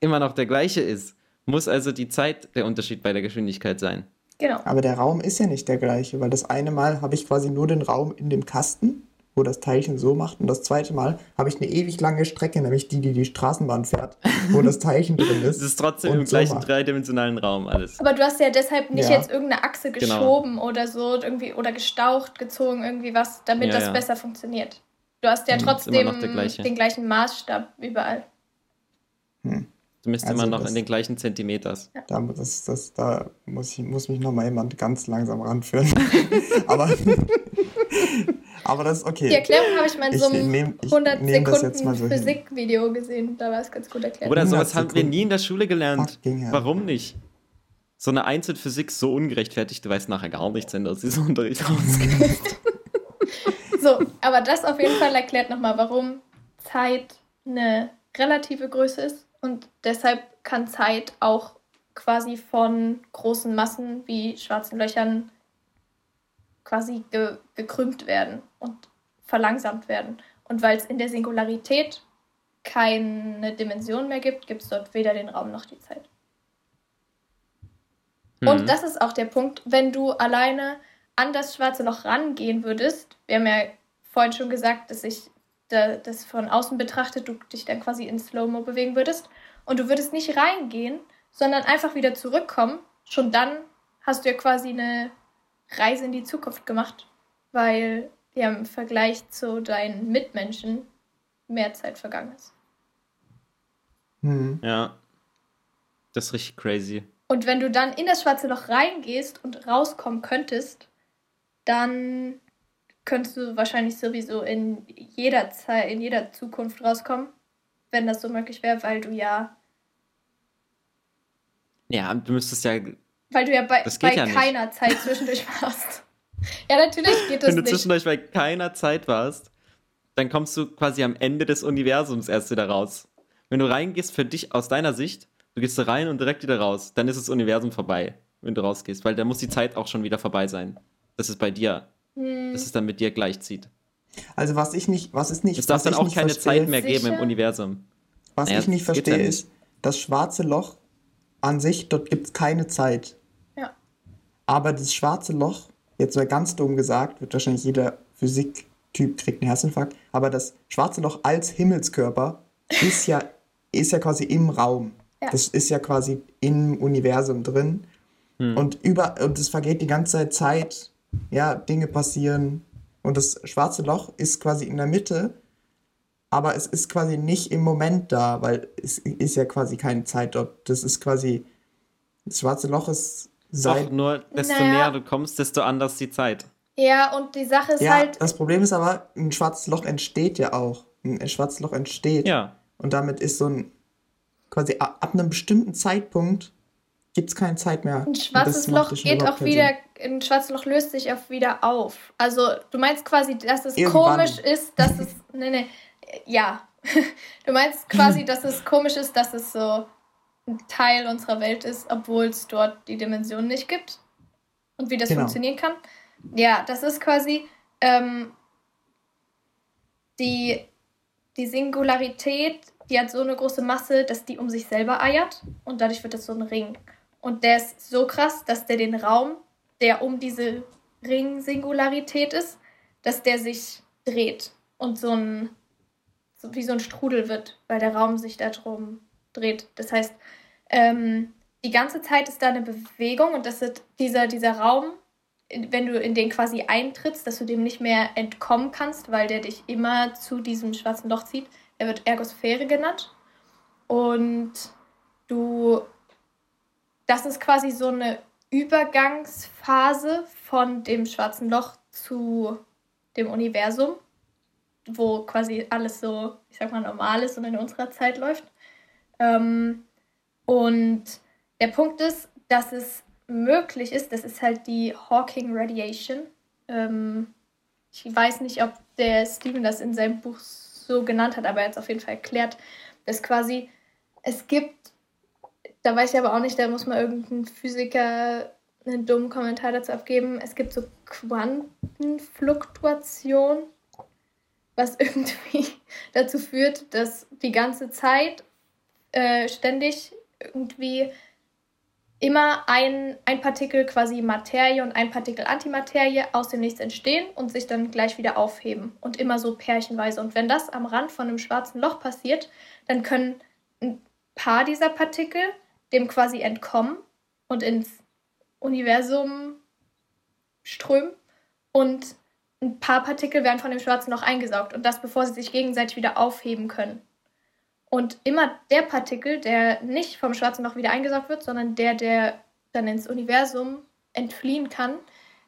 A: immer noch der gleiche ist, muss also die Zeit der Unterschied bei der Geschwindigkeit sein.
C: Genau.
B: Aber der Raum ist ja nicht der gleiche, weil das eine Mal habe ich quasi nur den Raum in dem Kasten wo das Teilchen so macht. Und das zweite Mal habe ich eine ewig lange Strecke, nämlich die, die die Straßenbahn fährt, wo das Teilchen drin <laughs> ist.
A: Es ist trotzdem im
B: so
A: gleichen
B: macht.
A: dreidimensionalen Raum alles.
C: Aber du hast ja deshalb nicht
B: Ja.
C: jetzt irgendeine Achse
A: Genau.
C: geschoben oder so irgendwie oder gestaucht, gezogen, irgendwie was, damit
A: Ja,
C: das
A: ja.
C: besser funktioniert. Du hast ja
B: Hm,
C: trotzdem den gleichen Maßstab überall.
A: Du misst
B: Also
A: immer noch
B: das-
A: in den gleichen Zentimeters.
B: Da, das, das, da muss, ich, muss mich nochmal jemand ganz langsam ranführen. <laughs> aber, <laughs> aber das ist okay.
C: Die Erklärung habe ich mal in so einem
B: nehm- ich
C: 100
B: nehm das jetzt
C: Sekunden
B: so.
C: Physik-Video gesehen. Da war es ganz gut erklärt.
A: Oder
B: 100
A: sowas haben wir nie in der Schule gelernt. Warum nicht? So eine Eins in Physik so ungerechtfertigt, du weißt nachher gar nichts, wenn du aus diesem <laughs> Unterricht rausgehst.
C: So, aber das auf jeden Fall erklärt nochmal, warum Zeit eine relative Größe ist und deshalb kann Zeit auch quasi von großen Massen wie schwarzen Löchern quasi ge gekrümmt werden und verlangsamt werden. Und weil es in der Singularität keine Dimension mehr gibt, gibt es dort weder den Raum noch die Zeit.
A: Mhm.
C: Und das ist auch der Punkt, wenn du alleine an das schwarze Loch rangehen würdest, wir haben ja vorhin schon gesagt, dass ich da, das von außen betrachtet, du dich dann quasi in Slow-Mo bewegen würdest und du würdest nicht reingehen, sondern einfach wieder zurückkommen, schon dann hast du ja quasi eine Reise in die Zukunft gemacht, weil ja im Vergleich zu deinen Mitmenschen mehr Zeit vergangen ist.
B: Hm.
A: Ja. Das ist richtig crazy.
C: Und wenn du dann in das schwarze Loch reingehst und rauskommen könntest, dann könntest du wahrscheinlich sowieso in jeder Zeit, in jeder Zukunft rauskommen, wenn das so möglich wäre, weil du ja,
A: Ja, du müsstest ja,
C: weil du ja bei, bei
A: ja nicht.
C: keiner Zeit zwischendurch <laughs> warst. Ja, natürlich geht das
A: wenn du
C: nicht.
A: zwischendurch bei keiner Zeit warst, dann kommst du quasi am Ende des Universums erst wieder raus. Wenn du reingehst für dich aus deiner Sicht, du gehst da rein und direkt wieder raus, dann ist das Universum vorbei, wenn du rausgehst, weil dann muss die Zeit auch schon wieder vorbei sein. Das ist bei dir,
C: Hm,
A: dass es dann mit dir gleichzieht.
B: Also was ich nicht, was ist nicht,
A: Es darf
B: was
A: dann auch
B: nicht
A: keine
B: verstehe,
A: Zeit mehr geben im
C: Sicher?
A: Universum.
B: Was
A: Naja,
B: ich nicht verstehe
A: ja
B: ist, das schwarze Loch an sich, dort gibt es keine Zeit.
C: Ja.
B: Aber das schwarze Loch, jetzt mal ganz dumm gesagt, wird wahrscheinlich jeder Physiktyp kriegt einen Herzinfarkt, aber das schwarze Loch als Himmelskörper <laughs> ist ja, ist ja quasi im Raum.
C: Ja.
B: Das ist ja quasi im Universum drin.
A: Hm.
B: Und über und es vergeht die ganze Zeit Zeit, ja, Dinge passieren. Und das schwarze Loch ist quasi in der Mitte, aber es ist quasi nicht im Moment da, weil es ist ja quasi keine Zeit dort. Das ist quasi, das schwarze Loch ist
A: Doch,
B: seit.
A: nur desto
C: Naja.
A: näher du kommst, desto anders die Zeit.
C: ja, und die Sache ist
B: Ja,
C: halt,
B: das Problem ist aber, ein schwarzes Loch entsteht ja auch. Ein schwarzes Loch entsteht.
A: Ja.
B: Und damit ist so ein, quasi ab einem bestimmten Zeitpunkt gibt es keine Zeit mehr.
C: ein schwarzes Loch geht auch wieder, ein schwarzes Loch löst sich auch wieder auf. Also du meinst quasi, dass es
B: Irgendwann.
C: komisch ist, dass es, <laughs> nee, nee, ja. <laughs> Du meinst quasi, <laughs> dass es komisch ist, dass es so ein Teil unserer Welt ist, obwohl es dort die Dimension nicht gibt und wie das
B: Genau.
C: funktionieren kann. Ja, das ist quasi ähm, die, die Singularität, die hat so eine große Masse, dass die um sich selber eiert und dadurch wird das so ein Ring. Und der ist so krass, dass der den Raum, der um diese Ring-Singularität ist, dass der sich dreht und so ein, so wie so ein Strudel wird, weil der Raum sich da drum dreht. Das heißt, ähm, die ganze Zeit ist da eine Bewegung und das ist dieser, dieser Raum, wenn du in den quasi eintrittst, dass du dem nicht mehr entkommen kannst, weil der dich immer zu diesem schwarzen Loch zieht. Der wird Ergosphäre genannt. Und du, das ist quasi so eine Übergangsphase von dem schwarzen Loch zu dem Universum, wo quasi alles so, ich sag mal, normal ist und in unserer Zeit läuft. Ähm, und der Punkt ist, dass es möglich ist, das ist halt die Hawking Radiation. Ähm, ich weiß nicht, ob der Steven das in seinem Buch so genannt hat, aber er hat es auf jeden Fall erklärt, dass quasi es gibt, da weiß ich aber auch nicht, da muss mal irgendein Physiker einen dummen Kommentar dazu abgeben, es gibt so Quantenfluktuation, was <laughs> irgendwie dazu führt, dass die ganze Zeit äh, ständig irgendwie immer ein, ein Partikel quasi Materie und ein Partikel Antimaterie aus dem Nichts entstehen und sich dann gleich wieder aufheben. Und immer so pärchenweise. Und wenn das am Rand von einem schwarzen Loch passiert, dann können ein paar dieser Partikel dem quasi entkommen und ins Universum strömen. Und ein paar Partikel werden von dem schwarzen Loch eingesaugt. Und das, bevor sie sich gegenseitig wieder aufheben können. Und immer der Partikel, der nicht vom schwarzen Loch wieder eingesaugt wird, sondern der, der dann ins Universum entfliehen kann,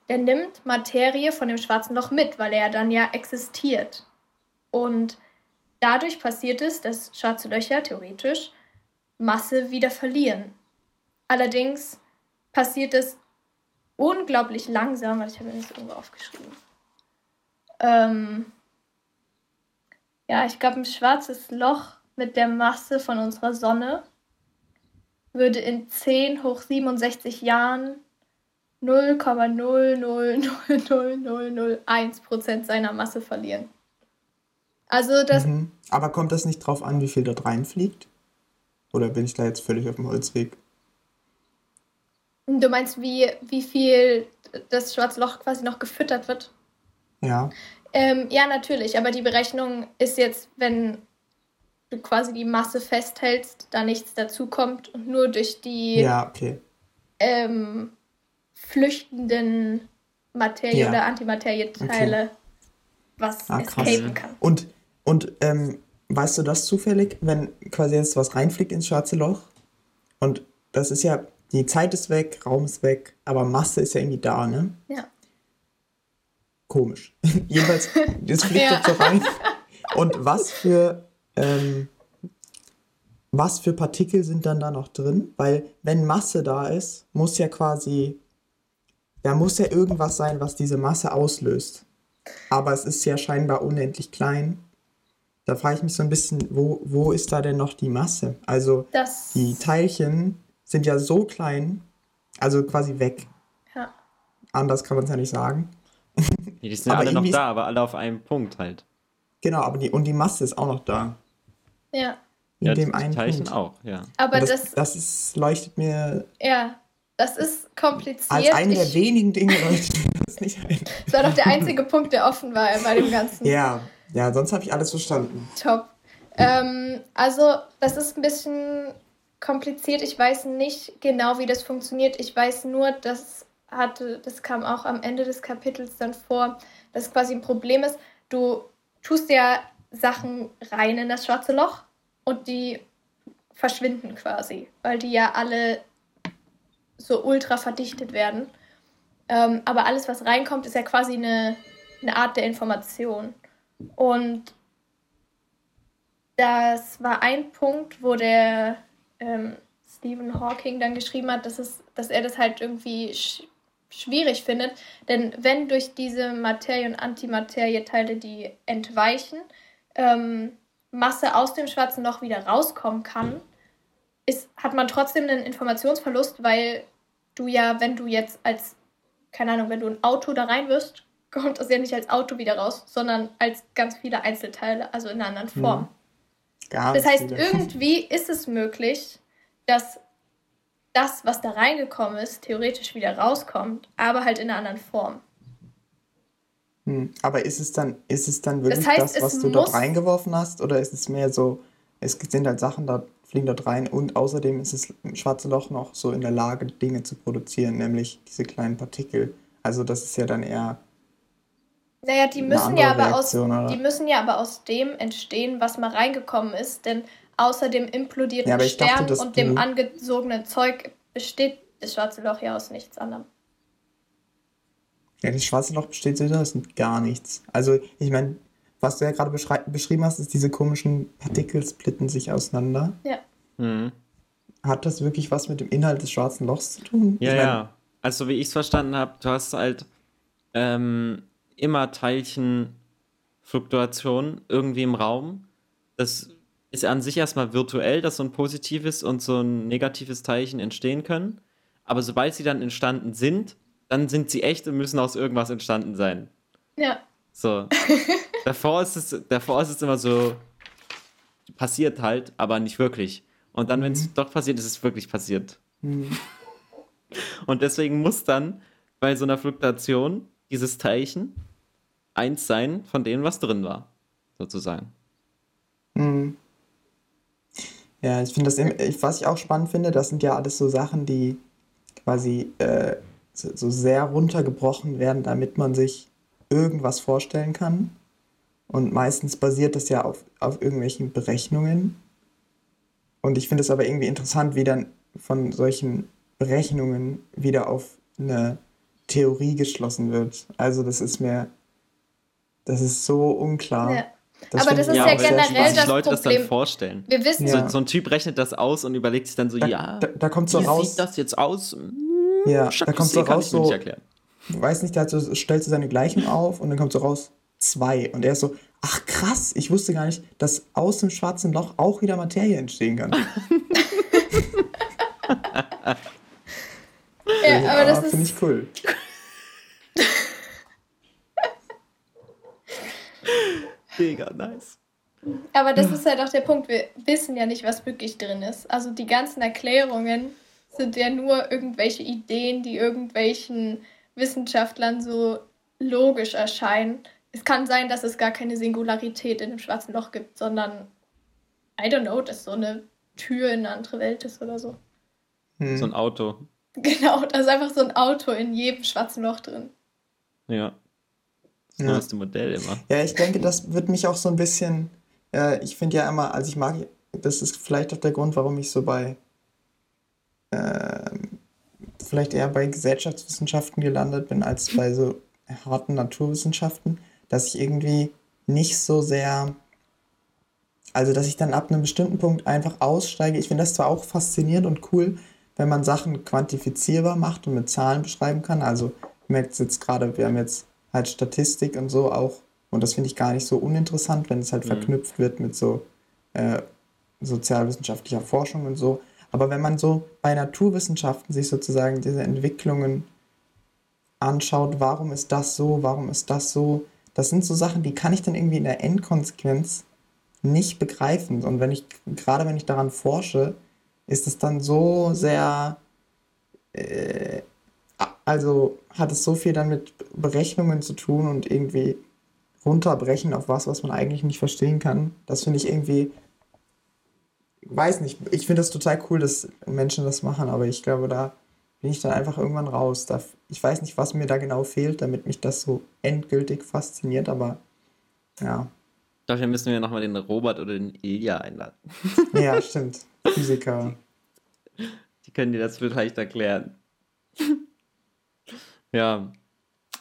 C: der nimmt Materie von dem schwarzen Loch mit, weil er dann ja existiert. Und dadurch passiert es, dass schwarze Löcher theoretisch Masse wieder verlieren. Allerdings passiert es unglaublich langsam, weil ich habe mir das irgendwo aufgeschrieben. Ähm ja, ich glaube, ein schwarzes Loch mit der Masse von unserer Sonne würde in 10 hoch 67 Jahren 0,0000001% seiner Masse verlieren. Also das.
B: Mhm. Aber kommt das nicht drauf an, wie viel dort reinfliegt? Oder bin ich da jetzt völlig auf dem Holzweg?
C: Du meinst, wie, wie viel das schwarze Loch quasi noch gefüttert wird?
B: Ja.
C: Ähm, ja, natürlich, aber die Berechnung ist jetzt, wenn du quasi die Masse festhältst, da nichts dazukommt und nur durch die
B: ja, okay.
C: ähm, flüchtenden Materie- ja. oder Antimaterieteile okay. was ah, escapen kann.
B: Und, und ähm, weißt du das zufällig, wenn quasi jetzt was reinfliegt ins schwarze Loch? Und das ist ja, die Zeit ist weg, Raum ist weg, aber Masse ist ja irgendwie da, ne?
C: Ja.
B: Komisch. <laughs> Jedenfalls, das <laughs> fliegt ja. jetzt so rein. Und was für ähm, was für Partikel sind dann da noch drin? Weil wenn Masse da ist, muss ja quasi, da muss ja irgendwas sein, was diese Masse auslöst. Aber es ist ja scheinbar unendlich klein. Da frage ich mich so ein bisschen, wo, wo ist da denn noch die Masse? Also
C: das
B: die Teilchen sind ja so klein, also quasi weg.
C: Ja.
B: Anders kann man es ja nicht sagen. <laughs>
A: Die sind ja alle noch da, aber alle auf einem Punkt halt.
B: Genau, aber die, und die Masse ist auch noch da.
C: Ja.
B: In
A: ja,
B: dem
A: die
B: einen
A: Teilchen
B: Punkt.
A: auch, ja.
C: Aber
B: das,
C: das,
B: das ist, leuchtet mir.
C: Ja, das ist kompliziert.
B: Als eine der wenigen Dinge leuchtet mir das nicht ein.
C: Das war doch der einzige Punkt, der offen war bei dem Ganzen.
B: Ja, ja, sonst habe ich alles verstanden.
C: Top. Ähm, also, das ist ein bisschen kompliziert. Ich weiß nicht genau, wie das funktioniert. Ich weiß nur, dass hatte, das kam auch am Ende des Kapitels dann vor, dass quasi ein Problem ist. Du tust ja Sachen rein in das schwarze Loch und die verschwinden quasi, weil die ja alle so ultra verdichtet werden. Ähm, aber alles, was reinkommt, ist ja quasi eine, eine Art der Information. Und das war ein Punkt, wo der ähm, Stephen Hawking dann geschrieben hat, dass, es, dass er das halt irgendwie sch schwierig findet. Denn wenn durch diese Materie- und Antimaterie-Teile, die entweichen, ähm, Masse aus dem schwarzen Loch wieder rauskommen kann, ist, hat man trotzdem einen Informationsverlust, weil du ja, wenn du jetzt als, keine Ahnung, wenn du ein Auto da rein wirst, kommt das ja nicht als Auto wieder raus, sondern als ganz viele Einzelteile, also in einer anderen hm. Form.
B: Ganz
C: das heißt,
B: viele. <laughs>
C: irgendwie ist es möglich, dass das, was da reingekommen ist, theoretisch wieder rauskommt, aber halt in einer anderen Form.
B: Hm. Aber ist es dann, ist es dann wirklich
C: Das heißt,
B: das, was
C: es
B: du dort reingeworfen hast? Oder ist es mehr so, es sind halt Sachen, da fliegen dort rein und außerdem ist das schwarze Loch noch so in der Lage, Dinge zu produzieren, nämlich diese kleinen Partikel. Also das ist ja dann eher,
C: Naja, die müssen ja aber aus,
B: Reaktion, oder?
C: die müssen ja aber aus dem entstehen, was mal reingekommen ist, denn außer dem implodierten
B: Ja, dachte,
C: Stern
B: dass
C: und dem angesogenen Zeug besteht das schwarze Loch ja aus nichts anderem.
B: ja, das schwarze Loch besteht so aus gar nichts. Also ich meine, was du ja gerade beschrieben hast, ist, diese komischen Partikel splitten sich auseinander.
C: Ja.
A: Mhm.
B: Hat das wirklich was mit dem Inhalt des schwarzen Lochs zu tun?
A: Ja,
B: ich mein,
A: ja. Also, wie ich es verstanden habe, du hast halt ähm, immer Teilchenfluktuationen irgendwie im Raum. Das ist an sich erstmal virtuell, dass so ein positives und so ein negatives Teilchen entstehen können. Aber sobald sie dann entstanden sind, dann sind sie echt und müssen aus irgendwas entstanden sein.
C: Ja.
A: So. <laughs> davor, ist es, davor ist es immer so, passiert halt, aber nicht wirklich. Und dann, wenn es doch passiert, ist es wirklich passiert.
B: Hm.
A: Und deswegen muss dann bei so einer Fluktuation dieses Teilchen eins sein von dem, was drin war, sozusagen.
B: Mhm. Ja, ich finde das, was ich auch spannend finde, das sind ja alles so Sachen, die quasi äh, so, sehr runtergebrochen werden, damit man sich irgendwas vorstellen kann. Und meistens basiert das ja auf, auf irgendwelchen Berechnungen. Und ich finde es aber irgendwie interessant, wie dann von solchen Berechnungen wieder auf eine Theorie geschlossen wird. Also das ist mir, das ist so unklar. Ja. Das aber das ist ja,
A: ja generell das Leute Problem. das dann vorstellen. Wir wissen ja. so, so, ein Typ rechnet das aus und überlegt sich dann so,
B: da,
A: ja,
B: da, da kommt so wie raus,
A: sieht das jetzt aus? Hm,
B: ja, da kommt so raus so, weiß nicht, der so, stellt so seine Gleichung auf und dann kommt so raus zwei und er ist so, ach krass, ich wusste gar nicht, dass aus dem schwarzen Loch auch wieder Materie entstehen kann. <laughs> <laughs>
C: ja, aber das ist
B: finde ich cool.
A: Mega nice.
C: Aber das ist halt auch der Punkt. Wir wissen ja nicht, was wirklich drin ist. Also die ganzen Erklärungen sind ja nur irgendwelche Ideen, die irgendwelchen Wissenschaftlern so logisch erscheinen. Es kann sein, dass es gar keine Singularität in dem schwarzen Loch gibt, sondern, I don't know, dass so eine Tür in eine andere Welt ist oder so.
A: Hm. So ein Auto. <laughs>
C: Genau, da ist einfach so ein Auto in jedem schwarzen Loch drin.
A: Ja. Das ja. neueste Modell immer.
B: Ja, ich denke, das wird mich auch so ein bisschen. Äh, ich finde ja immer, also ich mag, das ist vielleicht auch der Grund, warum ich so bei. Äh, vielleicht eher bei Gesellschaftswissenschaften gelandet bin, als bei so harten Naturwissenschaften, dass ich irgendwie nicht so sehr. Also, dass ich dann ab einem bestimmten Punkt einfach aussteige. Ich finde das zwar auch faszinierend und cool, wenn man Sachen quantifizierbar macht und mit Zahlen beschreiben kann. Also, ich merke jetzt gerade, wir haben jetzt halt Statistik und so auch. Und das finde ich gar nicht so uninteressant, wenn es halt mhm. verknüpft wird mit so äh, sozialwissenschaftlicher Forschung und so. Aber wenn man so bei Naturwissenschaften sich sozusagen diese Entwicklungen anschaut, warum ist das so, warum ist das so, das sind so Sachen, die kann ich dann irgendwie in der Endkonsequenz nicht begreifen. Und wenn ich, gerade wenn ich daran forsche, ist es dann so sehr äh, also hat es so viel dann mit Berechnungen zu tun und irgendwie runterbrechen auf was, was man eigentlich nicht verstehen kann. Das finde ich irgendwie, weiß nicht, ich finde das total cool, dass Menschen das machen, aber ich glaube, da bin ich dann einfach irgendwann raus. Da, ich weiß nicht, was mir da genau fehlt, damit mich das so endgültig fasziniert, aber ja.
A: Dafür müssen wir nochmal den Robert oder den Ilja einladen.
B: Ja, stimmt. Physiker.
A: Die können dir das vielleicht erklären. Ja.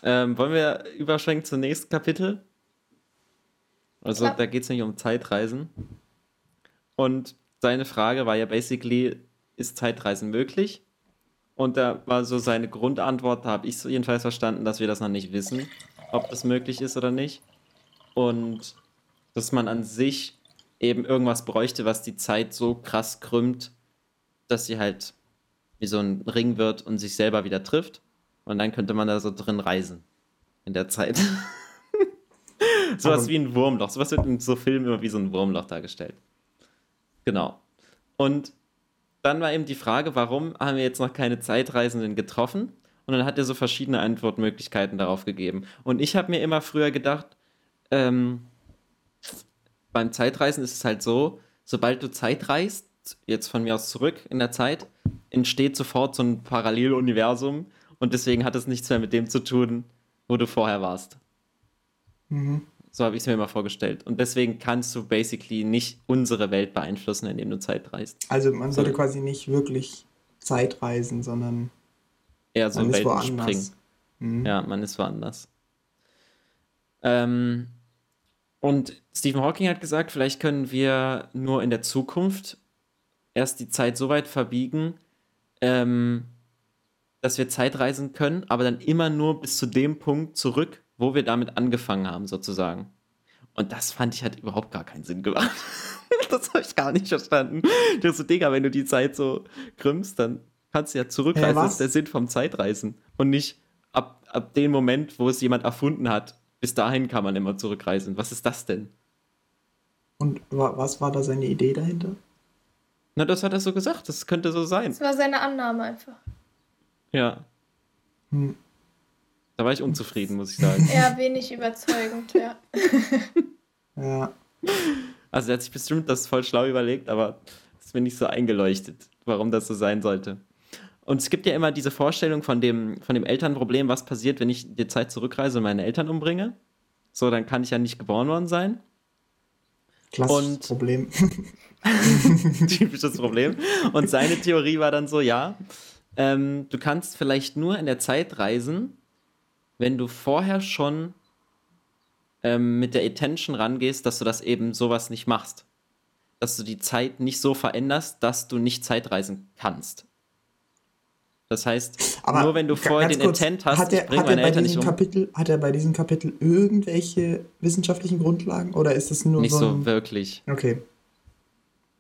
A: Ähm, wollen wir überschwenken zum nächsten Kapitel? Also Klar. da geht es nämlich um Zeitreisen. Und seine Frage war ja basically, ist Zeitreisen möglich? Und da war so seine Grundantwort, da habe ich jedenfalls verstanden, dass wir das noch nicht wissen, ob das möglich ist oder nicht. Und dass man an sich eben irgendwas bräuchte, was die Zeit so krass krümmt, dass sie halt wie so ein Ring wird und sich selber wieder trifft. Und dann könnte man da so drin reisen. In der Zeit. <laughs> Sowas wie ein Wurmloch. Sowas wird in so Filmen immer wie so ein Wurmloch dargestellt. Genau. Und dann war eben die Frage, warum haben wir jetzt noch keine Zeitreisenden getroffen? Und dann hat er so verschiedene Antwortmöglichkeiten darauf gegeben. Und ich habe mir immer früher gedacht, ähm, beim Zeitreisen ist es halt so, sobald du Zeit reist, jetzt von mir aus zurück in der Zeit, entsteht sofort so ein Paralleluniversum, und deswegen hat es nichts mehr mit dem zu tun, wo du vorher warst. Mhm. So habe ich es mir immer vorgestellt. Und deswegen kannst du basically nicht unsere Welt beeinflussen, indem du Zeit reist.
B: Also man sollte so. quasi nicht wirklich Zeit reisen, sondern
A: eher so Welten springen. Mhm. Ja, man ist woanders. Ähm, und Stephen Hawking hat gesagt, vielleicht können wir nur in der Zukunft erst die Zeit so weit verbiegen, ähm, dass wir Zeitreisen können, aber dann immer nur bis zu dem Punkt zurück, wo wir damit angefangen haben, sozusagen. Und das fand ich halt überhaupt gar keinen Sinn gemacht. <laughs> das habe ich gar nicht verstanden. Ich dachte so, Digga, wenn du die Zeit so krümmst, dann kannst du ja zurückreisen. Ja, das ist der Sinn vom Zeitreisen. Und nicht ab, ab dem Moment, wo es jemand erfunden hat, bis dahin kann man immer zurückreisen. Was ist das denn?
B: Und was war da seine Idee dahinter?
A: Na, das hat er so gesagt. Das könnte so sein.
C: Das war seine Annahme einfach.
A: Ja. Hm. Da war ich unzufrieden, muss ich sagen.
C: Ja, wenig überzeugend, ja. <laughs>
B: ja.
A: Also er hat sich bestimmt das voll schlau überlegt, aber es ist mir nicht so eingeleuchtet, warum das so sein sollte. Und es gibt ja immer diese Vorstellung von dem, von dem Elternproblem, was passiert, wenn ich die Zeit zurückreise und meine Eltern umbringe. So, dann kann ich ja nicht geboren worden sein.
B: Klassisches und Problem. <laughs> <laughs>
A: typisches Problem. Und seine Theorie war dann so, ja, ähm, du kannst vielleicht nur in der Zeit reisen, wenn du vorher schon ähm, mit der Attention rangehst, dass du das eben sowas nicht machst. Dass du die Zeit nicht so veränderst, dass du nicht Zeitreisen kannst. Das heißt, Aber nur wenn du vorher den kurz, Intent hast,
B: hat er, ich meine Eltern nicht um. Kapitel, hat er bei diesem Kapitel irgendwelche wissenschaftlichen Grundlagen oder ist es nur
A: nicht
B: so,
A: so wirklich?
B: Okay.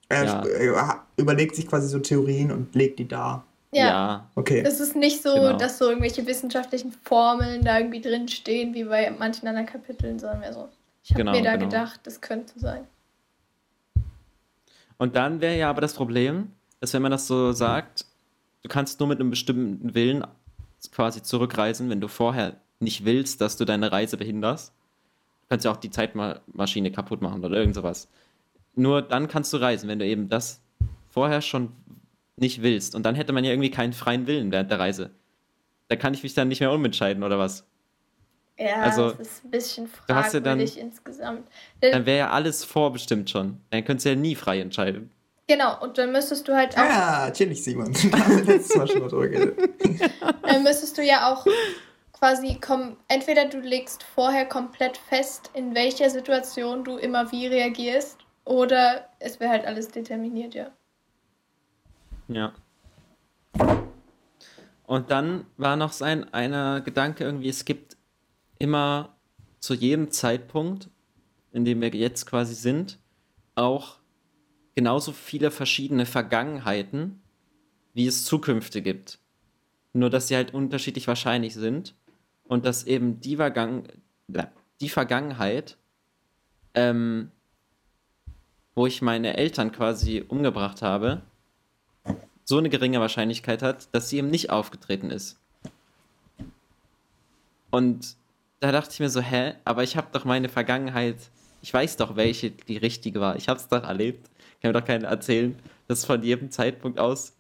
B: Er ja. überlegt sich quasi so Theorien und legt die da.
C: Ja. ja. Okay. Es ist nicht so, genau. dass so irgendwelche wissenschaftlichen Formeln da irgendwie drinstehen, wie bei manchen anderen Kapiteln, sondern mehr so. Ich habe genau, mir da genau. gedacht, das könnte sein.
A: Und dann wäre ja aber das Problem, dass wenn man das so sagt, du kannst nur mit einem bestimmten Willen quasi zurückreisen, wenn du vorher nicht willst, dass du deine Reise behinderst. Du kannst ja auch die Zeitmaschine kaputt machen oder irgend sowas. Nur dann kannst du reisen, wenn du eben das vorher schon nicht willst. Und dann hätte man ja irgendwie keinen freien Willen während der Reise. Da kann ich mich dann nicht mehr umentscheiden, oder was?
C: Ja, also, das ist ein bisschen fragwürdig ja dann, insgesamt.
A: Dann wäre ja alles vorbestimmt schon. Dann könntest du ja nie frei entscheiden.
C: Genau, und dann müsstest du halt auch.
B: Ja, chillig, Simon. <laughs> Da haben wir letztes Mal schon mal drüber geredet. <laughs>
C: Dann müsstest du ja auch quasi kommen. Entweder du legst vorher komplett fest, in welcher Situation du immer wie reagierst, oder es wäre halt alles determiniert, ja.
A: Ja. Und dann war noch sein einer Gedanke irgendwie, es gibt immer zu jedem Zeitpunkt, in dem wir jetzt quasi sind, auch genauso viele verschiedene Vergangenheiten, wie es Zukünfte gibt. Nur dass sie halt unterschiedlich wahrscheinlich sind und dass eben die, Vergangen die Vergangenheit, ähm, wo ich meine Eltern quasi umgebracht habe, so eine geringe Wahrscheinlichkeit hat, dass sie eben nicht aufgetreten ist. Und da dachte ich mir so, hä, aber ich habe doch meine Vergangenheit, ich weiß doch, welche die richtige war. Ich habe es doch erlebt. Kann mir doch keiner erzählen, dass es von jedem Zeitpunkt aus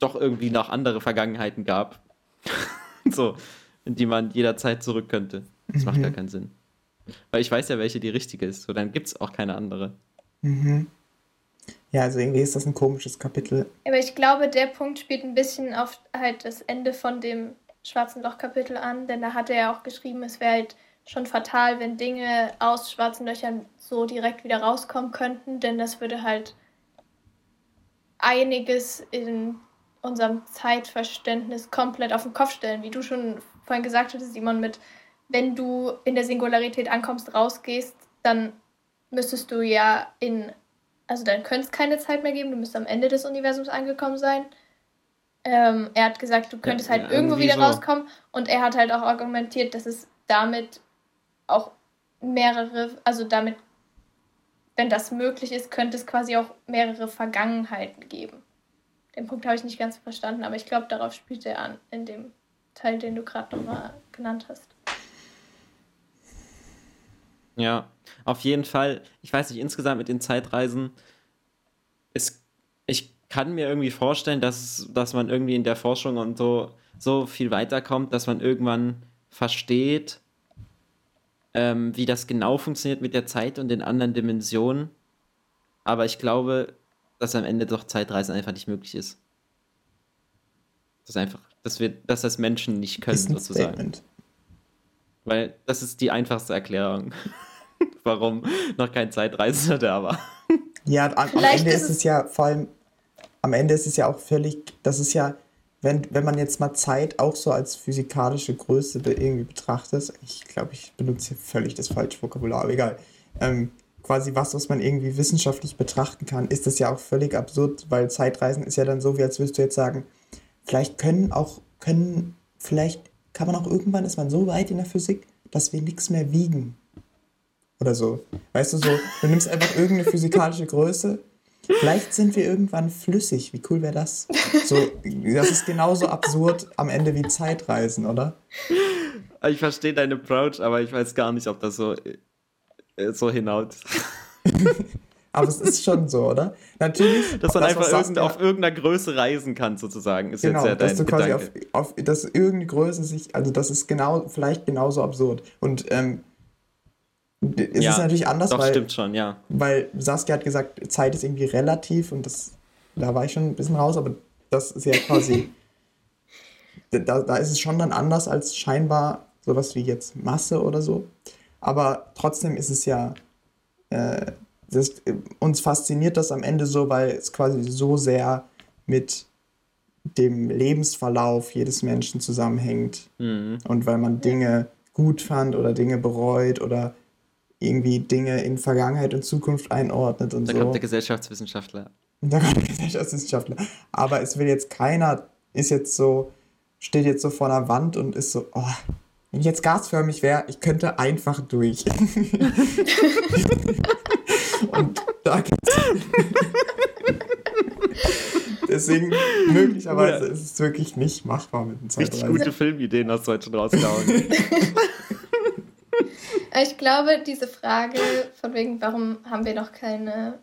A: doch irgendwie noch andere Vergangenheiten gab. <laughs> so, in die man jederzeit zurück könnte. Das mhm. macht gar mhm. keinen Sinn. Weil ich weiß ja, welche die richtige ist. So, dann gibt es auch keine andere.
B: Mhm. Ja, also irgendwie ist das ein komisches Kapitel.
C: Aber ich glaube, der Punkt spielt ein bisschen auf halt das Ende von dem Schwarzen Loch-Kapitel an, denn da hat er ja auch geschrieben, es wäre halt schon fatal, wenn Dinge aus schwarzen Löchern so direkt wieder rauskommen könnten, denn das würde halt einiges in unserem Zeitverständnis komplett auf den Kopf stellen. Wie du schon vorhin gesagt hattest, Simon, mit wenn du in der Singularität ankommst, rausgehst, dann müsstest du ja in also dann könnte es keine Zeit mehr geben, du müsstest am Ende des Universums angekommen sein. Ähm, er hat gesagt, du könntest ja, halt irgendwo wieder so. rauskommen und er hat halt auch argumentiert, dass es damit auch mehrere, also damit, wenn das möglich ist, könnte es quasi auch mehrere Vergangenheiten geben. Den Punkt habe ich nicht ganz verstanden, aber ich glaube, darauf spielt er an, in dem Teil, den du gerade nochmal genannt hast.
A: Ja, auf jeden Fall. Ich weiß nicht, insgesamt mit den Zeitreisen, ist, ich kann mir irgendwie vorstellen, dass, dass man irgendwie in der Forschung und so, so viel weiterkommt, dass man irgendwann versteht, ähm, wie das genau funktioniert mit der Zeit und den anderen Dimensionen. Aber ich glaube, dass am Ende doch Zeitreisen einfach nicht möglich ist. Das ist einfach, dass wir, dass das Menschen nicht können, sozusagen. Statement. Weil das ist die einfachste Erklärung, <laughs> warum noch kein Zeitreisender da war.
B: Ja, am, am Ende ist es ja vor allem, am Ende ist es ja auch völlig, das ist ja, wenn, wenn man jetzt mal Zeit auch so als physikalische Größe irgendwie betrachtet, ich glaube, ich benutze hier völlig das falsche Vokabular, aber egal, ähm, quasi was, was man irgendwie wissenschaftlich betrachten kann, ist das ja auch völlig absurd, weil Zeitreisen ist ja dann so, wie als würdest du jetzt sagen, vielleicht können auch, können, vielleicht kann man auch irgendwann, ist man so weit in der Physik, dass wir nichts mehr wiegen. Oder so. Weißt du, so, du nimmst einfach irgendeine physikalische Größe Vielleicht sind wir irgendwann flüssig. Wie cool wäre das? So, das ist genauso absurd am Ende wie Zeitreisen, oder?
A: Ich verstehe deine Approach, aber ich weiß gar nicht, ob das so, äh, so hinaut. <laughs>
B: aber es ist schon so, oder? Natürlich.
A: Dass man das, einfach irgend, auf irgendeiner Größe reisen kann, sozusagen, ist genau, jetzt ja dein dass du quasi
B: auf, auf, dass irgendeine Größe sich, also das ist genau, vielleicht genauso absurd. Und ähm, es ja, ist natürlich anders,
A: doch, weil, stimmt schon, ja.
B: weil Saskia hat gesagt, Zeit ist irgendwie relativ und das, da war ich schon ein bisschen raus, aber das ist ja quasi, <laughs> da, da ist es schon dann anders als scheinbar sowas wie jetzt Masse oder so. Aber trotzdem ist es ja, äh, das, uns fasziniert das am Ende so, weil es quasi so sehr mit dem Lebensverlauf jedes Menschen zusammenhängt. Mhm. Und weil man Dinge gut fand oder Dinge bereut oder irgendwie Dinge in Vergangenheit und Zukunft einordnet und
A: da
B: so.
A: Da kommt der Gesellschaftswissenschaftler. <laughs>
B: Da kommt der Gesellschaftswissenschaftler. Aber es will jetzt keiner, ist jetzt so, steht jetzt so vor einer Wand und ist so, oh, wenn ich jetzt gasförmig wäre, ich könnte einfach durch. <laughs> und da gibt's <laughs> Deswegen, möglicherweise ist es wirklich nicht machbar mit dem
A: Zeitreisen. Richtig gute Filmideen hast du heute schon rausgehauen.
C: Ich glaube, diese Frage von wegen, warum haben wir noch keine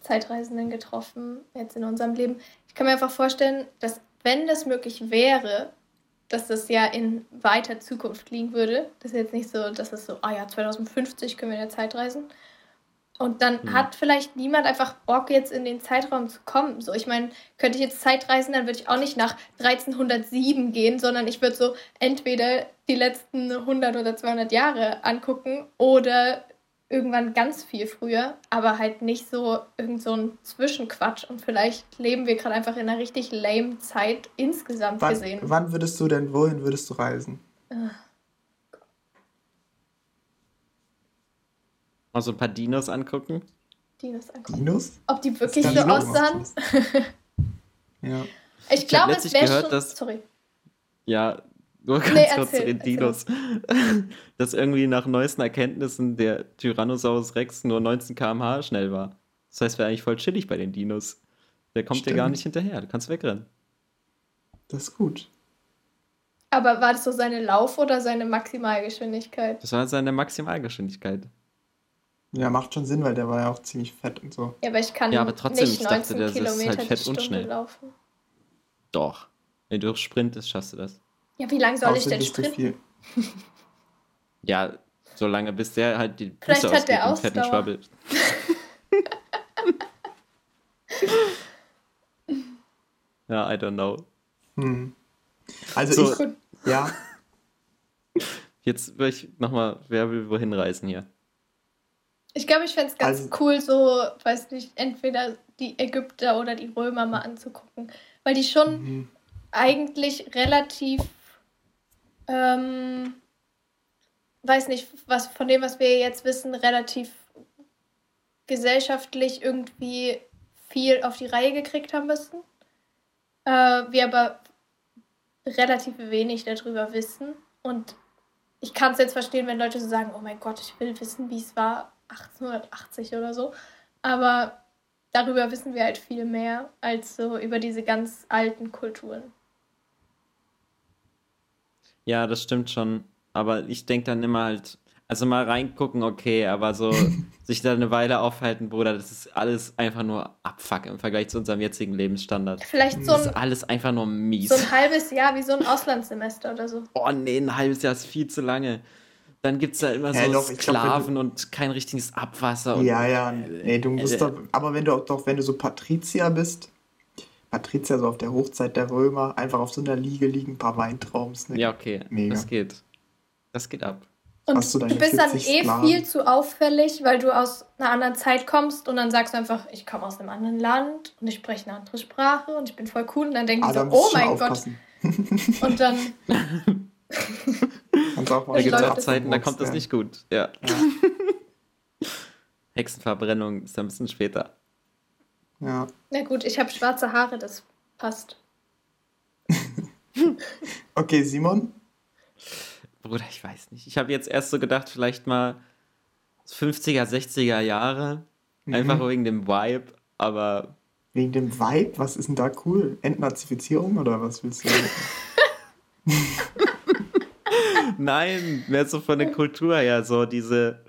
C: Zeitreisenden getroffen jetzt in unserem Leben, ich kann mir einfach vorstellen, dass wenn das möglich wäre, dass das ja in weiter Zukunft liegen würde. Das ist jetzt nicht so, dass es so, ah ja, 2050 können wir in der Zeit reisen. Und dann hm. hat vielleicht niemand einfach Bock, jetzt in den Zeitraum zu kommen. So, ich meine, könnte ich jetzt Zeitreisen, dann würde ich auch nicht nach 1307 gehen, sondern ich würde so entweder die letzten 100 oder 200 Jahre angucken oder irgendwann ganz viel früher, aber halt nicht so irgend so ein Zwischenquatsch. Und vielleicht leben wir gerade einfach in einer richtig lame Zeit insgesamt
B: wann,
C: gesehen.
B: Wann würdest du denn, wohin würdest du reisen? Uh.
A: Mal so ein paar Dinos angucken.
C: Dinos angucken.
B: Dinos?
C: Ob die wirklich so aussahen? <laughs>
B: ja.
C: Ich glaube, es wäre schon...
A: Dass,
C: sorry.
A: Ja, nur ganz nee, kurz zu den Dinos. <laughs> Dass irgendwie nach neuesten Erkenntnissen der Tyrannosaurus Rex nur 19 km/h schnell war. Das heißt, wäre eigentlich voll chillig bei den Dinos. Der kommt Stimmt. dir gar nicht hinterher. Du kannst wegrennen.
B: Das ist gut.
C: Aber war das so seine Lauf- oder seine Maximalgeschwindigkeit?
A: Das war seine Maximalgeschwindigkeit.
B: Ja, macht schon Sinn, weil der war ja auch ziemlich fett und so.
C: Ja, aber ich kann
A: ja, aber trotzdem,
C: nicht 19 ich dachte,
A: der
C: Kilometer
A: ist halt fett
C: und
A: schnell.
C: laufen.
A: Doch. Wenn du sprintest, schaffst du das.
C: Ja, wie lange soll ich denn sprinten? <laughs>
A: ja, so lange, bis der halt die
C: Vielleicht hat der auch fetten Schwabbel. <laughs>
A: ja, I don't know.
B: Hm. Also so, ich, ja. <laughs>
A: Jetzt würde ich nochmal, wer will wohin reisen hier?
C: Ich glaube, ich fände es ganz also, cool, so, weiß nicht, entweder die Ägypter oder die Römer mal anzugucken. Weil die schon mhm. eigentlich relativ, ähm, weiß nicht, was von dem, was wir jetzt wissen, relativ gesellschaftlich irgendwie viel auf die Reihe gekriegt haben müssen. Äh, wir aber relativ wenig darüber wissen. Und ich kann es jetzt verstehen, wenn Leute so sagen, oh mein Gott, ich will wissen, wie es war 1880 oder so. Aber darüber wissen wir halt viel mehr als so über diese ganz alten Kulturen.
A: Ja, das stimmt schon. Aber ich denke dann immer halt, also mal reingucken, okay, aber so <laughs> sich da eine Weile aufhalten, Bruder, das ist alles einfach nur Abfuck im Vergleich zu unserem jetzigen Lebensstandard.
C: Vielleicht so ein.
A: Das ist alles einfach nur mies.
C: So ein halbes Jahr wie so ein Auslandssemester oder so.
A: Oh nee, ein halbes Jahr ist viel zu lange. Dann gibt es da immer so doch, Sklaven glaub, und kein richtiges Abwasser.
B: ja, ja, nee, du musst äh, doch, aber wenn du doch, wenn du so Patrizier bist, Patrizier so auf der Hochzeit der Römer, einfach auf so einer Liege liegen, ein paar Weintraums.
A: Ne? Ja, okay, Mega. das geht. Das geht ab.
C: Und du, du, bist dann eh Sklaven? viel zu auffällig, weil du aus einer anderen Zeit kommst und dann sagst du einfach, ich komme aus einem anderen Land und ich spreche eine andere Sprache und ich bin voll cool und dann denken ah, die so, oh mein Gott. <laughs> und dann <laughs>
A: da gibt es auch Zeiten, da kommt das nicht gut. Ja. ja. <laughs> Hexenverbrennung ist ein bisschen später.
B: Ja.
C: Na gut, ich habe schwarze Haare, das passt. <laughs>
B: okay, Simon?
A: Bruder, ich weiß nicht. Ich habe jetzt erst so gedacht, vielleicht mal 50er, 60er Jahre. Mhm. Einfach wegen dem Vibe. aber.
B: Wegen dem Vibe? Was ist denn da cool? Entnazifizierung oder was willst du? <laughs>
A: Nein, mehr so von der Kultur her, so diese,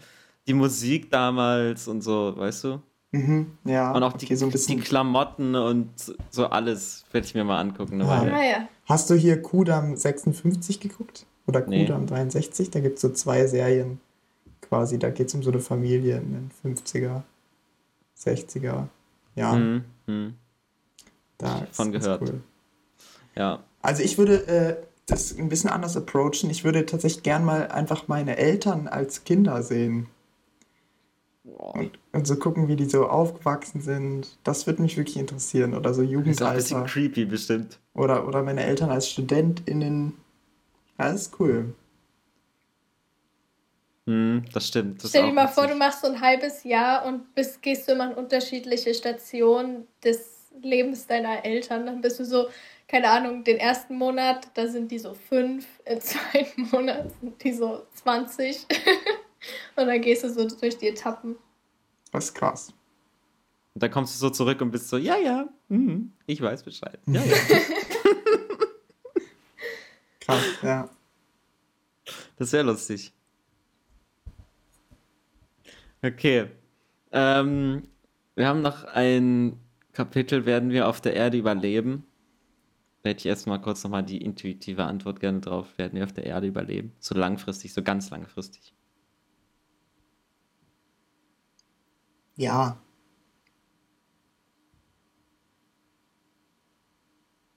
A: die Musik damals und so, weißt du?
B: Mhm, ja.
A: Und auch die,
B: okay, so ein bisschen.
A: die Klamotten und so alles werde ich mir mal angucken. Weile.
C: Ah ja.
B: Hast du hier Kudam 56 geguckt? Oder
A: Nee.
B: Kudam 63? Da gibt es so zwei Serien quasi. Da geht es um so eine Familie in den 50er, 60er Jahren.
A: Mhm. Mhm.
B: Da
A: Von
B: ist
A: gehört.
B: Cool.
A: Ja.
B: Also ich würde äh, das ein bisschen anders approachen. Ich würde tatsächlich gern mal einfach meine Eltern als Kinder sehen. Und, und so gucken, wie die so aufgewachsen sind. Das würde mich wirklich interessieren. Oder so
A: Ist auch ein bisschen
B: Jugendalter.
A: creepy bestimmt.
B: Oder, oder meine Eltern als StudentInnen. Ja, das ist cool.
A: Mhm, das stimmt. Das ist
C: Stell dir mal vor, du machst so ein halbes Jahr und bist, gehst du immer an unterschiedliche Stationen des Lebens deiner Eltern. Dann bist du so, keine Ahnung, den ersten Monat, da sind die so fünf, im zweiten <laughs> Monat sind die so 20. <laughs> und dann gehst du so durch die Etappen.
B: Das ist krass.
A: Und dann kommst du so zurück und bist so, ja, ja, mhm, ich weiß Bescheid. Ja, ja. <laughs>
B: Krass, ja.
A: Das wäre lustig. Okay. Ähm, wir haben noch ein Kapitel, werden wir auf der Erde überleben? Hätte ich erstmal kurz nochmal die intuitive Antwort gerne drauf. Werden wir auf der Erde überleben? So langfristig, so ganz langfristig.
B: Ja.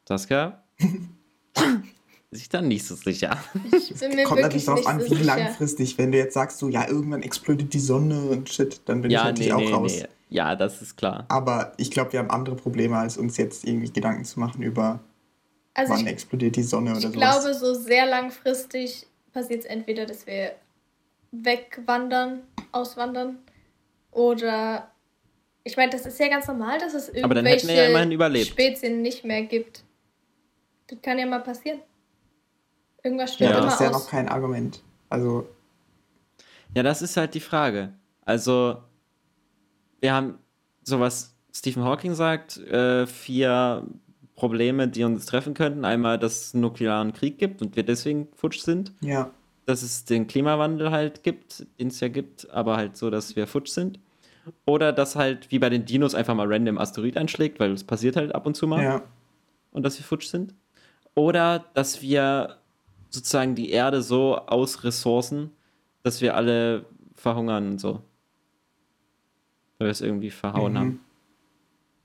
A: Saskia? <laughs> Ist sich dann nicht so sicher.
C: Ich bin mir
B: Kommt natürlich darauf an, wie
C: sicher.
B: langfristig. Wenn du jetzt sagst, so, ja, irgendwann explodiert die Sonne und shit, dann bin ich
A: Ja,
B: natürlich
A: nee,
B: auch
A: nee,
B: raus.
A: nee. Ja, das ist klar.
B: Aber ich glaube, wir haben andere Probleme, als uns jetzt irgendwie Gedanken zu machen über,
C: Also
B: wann
C: ich,
B: explodiert die Sonne oder
C: ich
B: sowas.
C: glaube, so sehr langfristig passiert es entweder, dass wir wegwandern, auswandern oder ich meine, das ist ja ganz normal, dass es
A: Aber dann hätten wir ja
C: irgendwelche
A: immerhin überlebt.
C: Spezien nicht mehr gibt. Das kann ja mal passieren. Irgendwas stirbt
A: Ja.
B: ja,
C: immer
B: das ist ja
C: aus.
B: noch kein Argument. Also,
A: Ja, das ist halt die Frage. Also, wir haben sowas, Stephen Hawking sagt, äh, vier Probleme, die uns treffen könnten. Einmal, dass es einen nuklearen Krieg gibt und wir deswegen futsch sind.
B: ja.
A: Dass es den Klimawandel halt gibt, den es ja gibt, aber halt so, dass wir futsch sind. Oder dass halt wie bei den Dinos einfach mal random Asteroid einschlägt, weil es passiert halt ab und zu mal
B: Ja.
A: und dass wir futsch sind. Oder dass wir sozusagen die Erde so ausressourcen, dass wir alle verhungern und so. Weil wir es irgendwie verhauen
B: Mhm.
A: haben.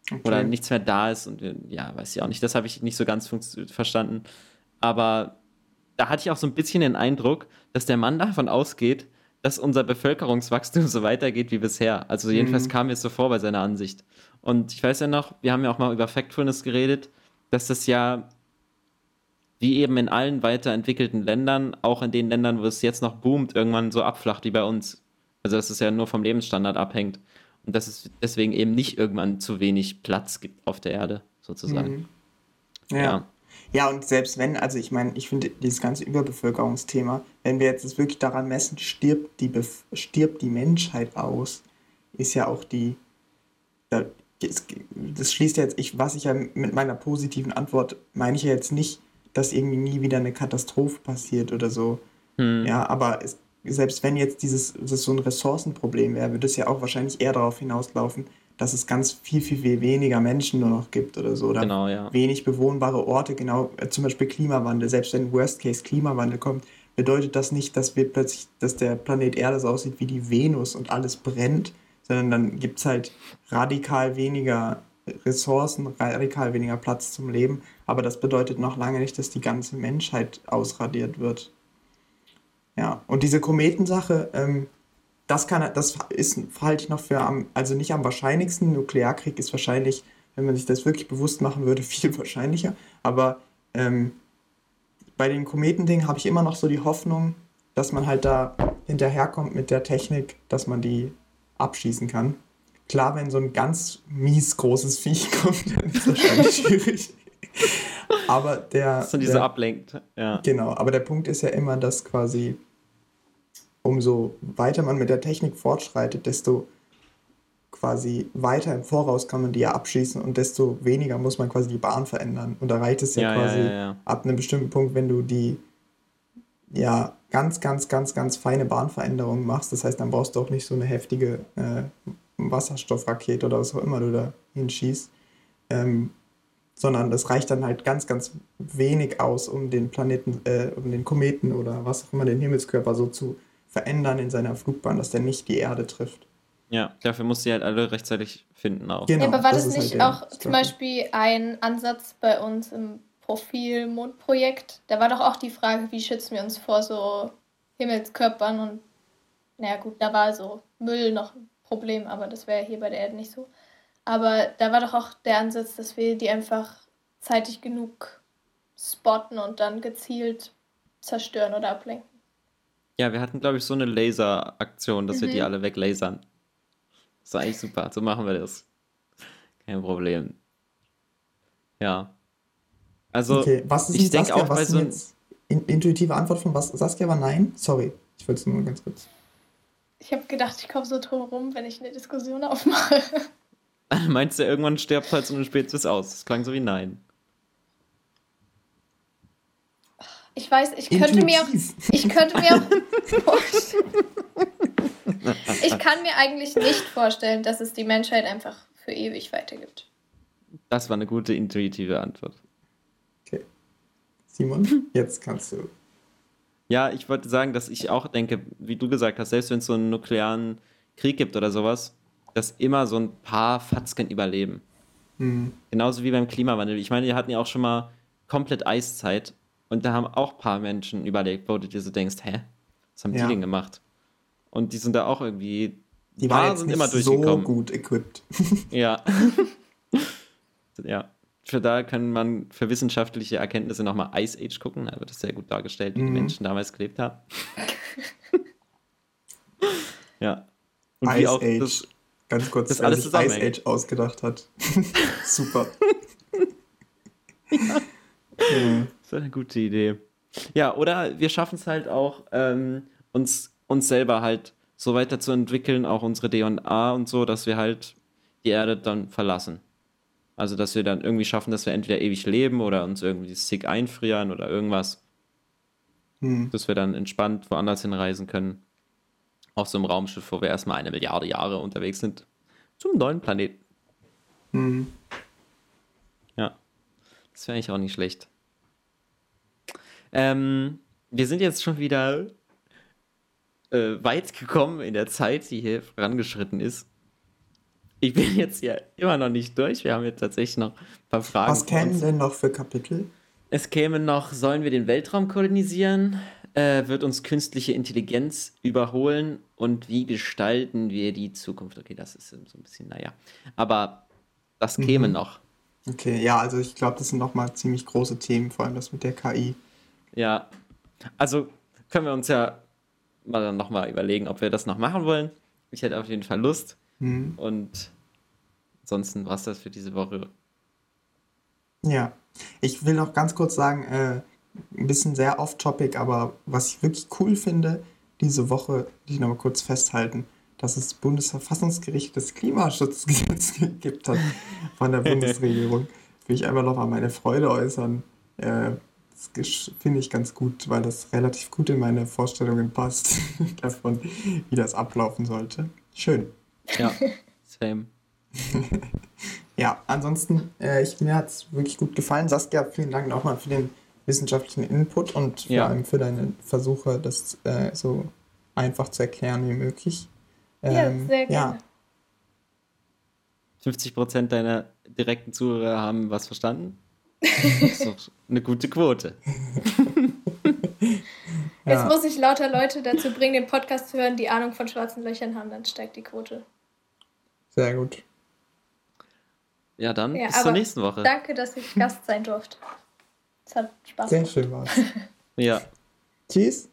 B: Okay.
A: Oder nichts mehr da ist und ja, weiß ich auch nicht. Das habe ich nicht so ganz verstanden. Aber da hatte ich auch so ein bisschen den Eindruck, dass der Mann davon ausgeht, dass unser Bevölkerungswachstum <laughs> so weitergeht wie bisher. Also jedenfalls
B: Mhm.
A: kam mir es so vor bei seiner Ansicht. Und ich weiß ja noch, wir haben ja auch mal über Factfulness geredet, dass das ja wie eben in allen weiterentwickelten Ländern, auch in den Ländern, wo es jetzt noch boomt, irgendwann so abflacht wie bei uns. Also dass es ja nur vom Lebensstandard abhängt. Und dass es deswegen eben nicht irgendwann zu wenig Platz gibt auf der Erde, sozusagen.
B: Mhm. Ja. ja. und selbst wenn, also ich meine, ich finde dieses ganze Überbevölkerungsthema, wenn wir jetzt das wirklich daran messen, stirbt die, Bef stirbt die Menschheit aus, ist ja auch die, das schließt ja jetzt, ich, was ich ja mit meiner positiven Antwort meine ich ja jetzt nicht, dass irgendwie nie wieder eine Katastrophe passiert oder so.
A: Hm.
B: Ja, aber es, selbst wenn jetzt dieses das so ein Ressourcenproblem wäre, würde es ja auch wahrscheinlich eher darauf hinauslaufen, dass es ganz viel, viel, viel weniger Menschen nur noch gibt oder so. Oder
A: Genau, ja.
B: wenig bewohnbare Orte, genau, äh, zum Beispiel Klimawandel. Selbst wenn Worst Case Klimawandel kommt, bedeutet das nicht, dass wir plötzlich, dass der Planet Erde so aussieht wie die Venus und alles brennt, sondern dann gibt es halt radikal weniger Ressourcen, radikal weniger Platz zum Leben. Aber das bedeutet noch lange nicht, dass die ganze Menschheit ausradiert wird. Ja, und diese Kometensache, ähm, das kann, das ist, halte ich noch für am, also nicht am wahrscheinlichsten. Nuklearkrieg ist wahrscheinlich, wenn man sich das wirklich bewusst machen würde, <laughs> viel wahrscheinlicher. Aber ähm, bei den Kometendingen habe ich immer noch so die Hoffnung, dass man halt da hinterherkommt mit der Technik, dass man die abschießen kann. Klar, wenn so ein ganz mies großes Viech <laughs> kommt, dann ist das wahrscheinlich <laughs> schwierig. Aber der.
A: Das sind diese
B: der,
A: ablenkt. Ja.
B: Genau, aber der Punkt ist ja immer, dass quasi umso weiter man mit der Technik fortschreitet, desto quasi weiter im Voraus kann man die ja abschießen und desto weniger muss man quasi die Bahn verändern. Und da reicht es ja, ja quasi ja, ab einem bestimmten Punkt, wenn du die ja ganz, ganz, ganz, ganz feine Bahnveränderungen machst. Das heißt, dann brauchst du auch nicht so eine heftige äh, Wasserstoffrakete oder was auch immer du da hinschießt. Ähm, sondern das reicht dann halt ganz, ganz wenig aus, um den Planeten, äh, um den Kometen oder was auch immer, den Himmelskörper so zu verändern in seiner Flugbahn, dass der nicht die Erde trifft.
A: Ja, dafür muss sie halt alle rechtzeitig finden auch.
C: Genau, ja, aber war das, das nicht halt auch zum Beispiel ein Ansatz bei uns im Profil-Mondprojekt? Da war doch auch die Frage, wie schützen wir uns vor so Himmelskörpern und naja gut, da war so Müll noch ein Problem, aber das wäre hier bei der Erde nicht so. Aber da war doch auch der Ansatz, dass wir die einfach zeitig genug spotten und dann gezielt zerstören oder ablenken.
A: Ja, wir hatten, glaube ich, so eine Laseraktion, dass mhm. wir die mhm. alle weglasern. Das war eigentlich super. So machen wir das. Kein Problem. Ja. Also,
B: okay. was ist ich denke auch bei so jetzt in, intuitive Antwort von was? Saskia war nein? Sorry, ich wollte es nur ganz kurz.
C: Ich habe gedacht, ich komme so drum rum, wenn ich eine Diskussion aufmache. <laughs> <laughs>
A: Meinst du, irgendwann stirbt halt so eine Spezies aus? Das klang so wie nein.
C: Ich weiß, ich könnte Intuitiv. mir auch. Ich könnte mir auch. <laughs> ich kann mir eigentlich nicht vorstellen, dass es die Menschheit einfach für ewig weitergibt.
A: Das war eine gute intuitive Antwort.
B: Okay. Simon, jetzt kannst du.
A: Ja, ich wollte sagen, dass ich auch denke, wie du gesagt hast, selbst wenn es so einen nuklearen Krieg gibt oder sowas, dass immer so ein paar Fatzken überleben. Mhm. Genauso wie beim Klimawandel. Ich meine, wir hatten ja auch schon mal komplett Eiszeit und da haben auch ein paar Menschen überlegt, wo du dir so denkst, hä, was haben ja. die denn gemacht? Und die sind da auch irgendwie.
B: Die waren jetzt sind immer durchgekommen. so gut equipped. <laughs>
A: ja. <laughs> ja. Für da kann man für wissenschaftliche Erkenntnisse nochmal Ice Age gucken. Da wird es sehr gut dargestellt, wie mhm. die Menschen damals gelebt haben. <laughs> ja.
B: Und Ice wie auch Age. Das, Ganz kurz, das alles sich Ice Age ausgedacht hat. <laughs> Super. <laughs>
A: ja. ja. Das ist eine gute Idee. Ja, oder wir schaffen es halt auch, ähm, uns uns selber halt so weiterzuentwickeln, auch unsere DNA und so, dass wir halt die Erde dann verlassen. Also, dass wir dann irgendwie schaffen, dass wir entweder ewig leben oder uns irgendwie sick einfrieren oder irgendwas. Hm. Dass wir dann entspannt woanders hinreisen können. Auf so einem Raumschiff, wo wir erstmal eine Milliarde Jahre unterwegs sind. Zum neuen Planeten. Hm. Ja. Das wäre eigentlich auch nicht schlecht. Ähm, wir sind jetzt schon wieder äh, weit gekommen in der Zeit, die hier vorangeschritten ist. Ich bin jetzt ja immer noch nicht durch. Wir haben jetzt tatsächlich noch ein paar Fragen.
B: Was kämen denn noch für Kapitel?
A: Es käme noch, sollen wir den Weltraum kolonisieren? Äh, wird uns künstliche Intelligenz überholen? Und wie gestalten wir die Zukunft? Okay, das ist so ein bisschen, naja. Aber das käme mhm. noch.
B: Okay, ja, also ich glaube, das sind nochmal ziemlich große Themen, vor allem das mit der KI.
A: Ja, also können wir uns ja mal dann nochmal überlegen, ob wir das noch machen wollen. Ich hätte auf jeden Fall Lust. Mhm. Und ansonsten war es das für diese Woche.
B: Ja, ich will noch ganz kurz sagen, äh, ein bisschen sehr off-topic, aber was ich wirklich cool finde, diese Woche, die ich noch mal kurz festhalten, dass es Bundesverfassungsgericht das Klimaschutzgesetz <laughs> gibt hat von der <laughs> Bundesregierung. Will ich einfach noch mal meine Freude äußern. Äh, das finde ich ganz gut, weil das relativ gut in meine Vorstellungen passt <laughs> davon, wie das ablaufen sollte. Schön.
A: Ja, same.
B: ja, ansonsten, äh, ich, mir hat es wirklich gut gefallen. Saskia, vielen Dank nochmal für den wissenschaftlichen Input und vor ja. allem für deine Versuche, das äh, so einfach zu erklären wie möglich.
C: Ähm, ja, sehr gerne. Ja.
A: 50% deiner direkten Zuhörer haben was verstanden. <laughs> Das ist doch eine gute Quote. <laughs>
C: Jetzt ja. muss ich lauter Leute dazu bringen, den Podcast zu hören, die Ahnung von schwarzen Löchern haben, dann steigt die Quote.
B: Sehr gut.
A: Ja, dann ja, bis zur nächsten Woche.
C: Danke, dass ich Gast sein durfte. Es hat Spaß
B: gemacht. Sehr schön war's. <laughs>
A: ja.
B: Tschüss.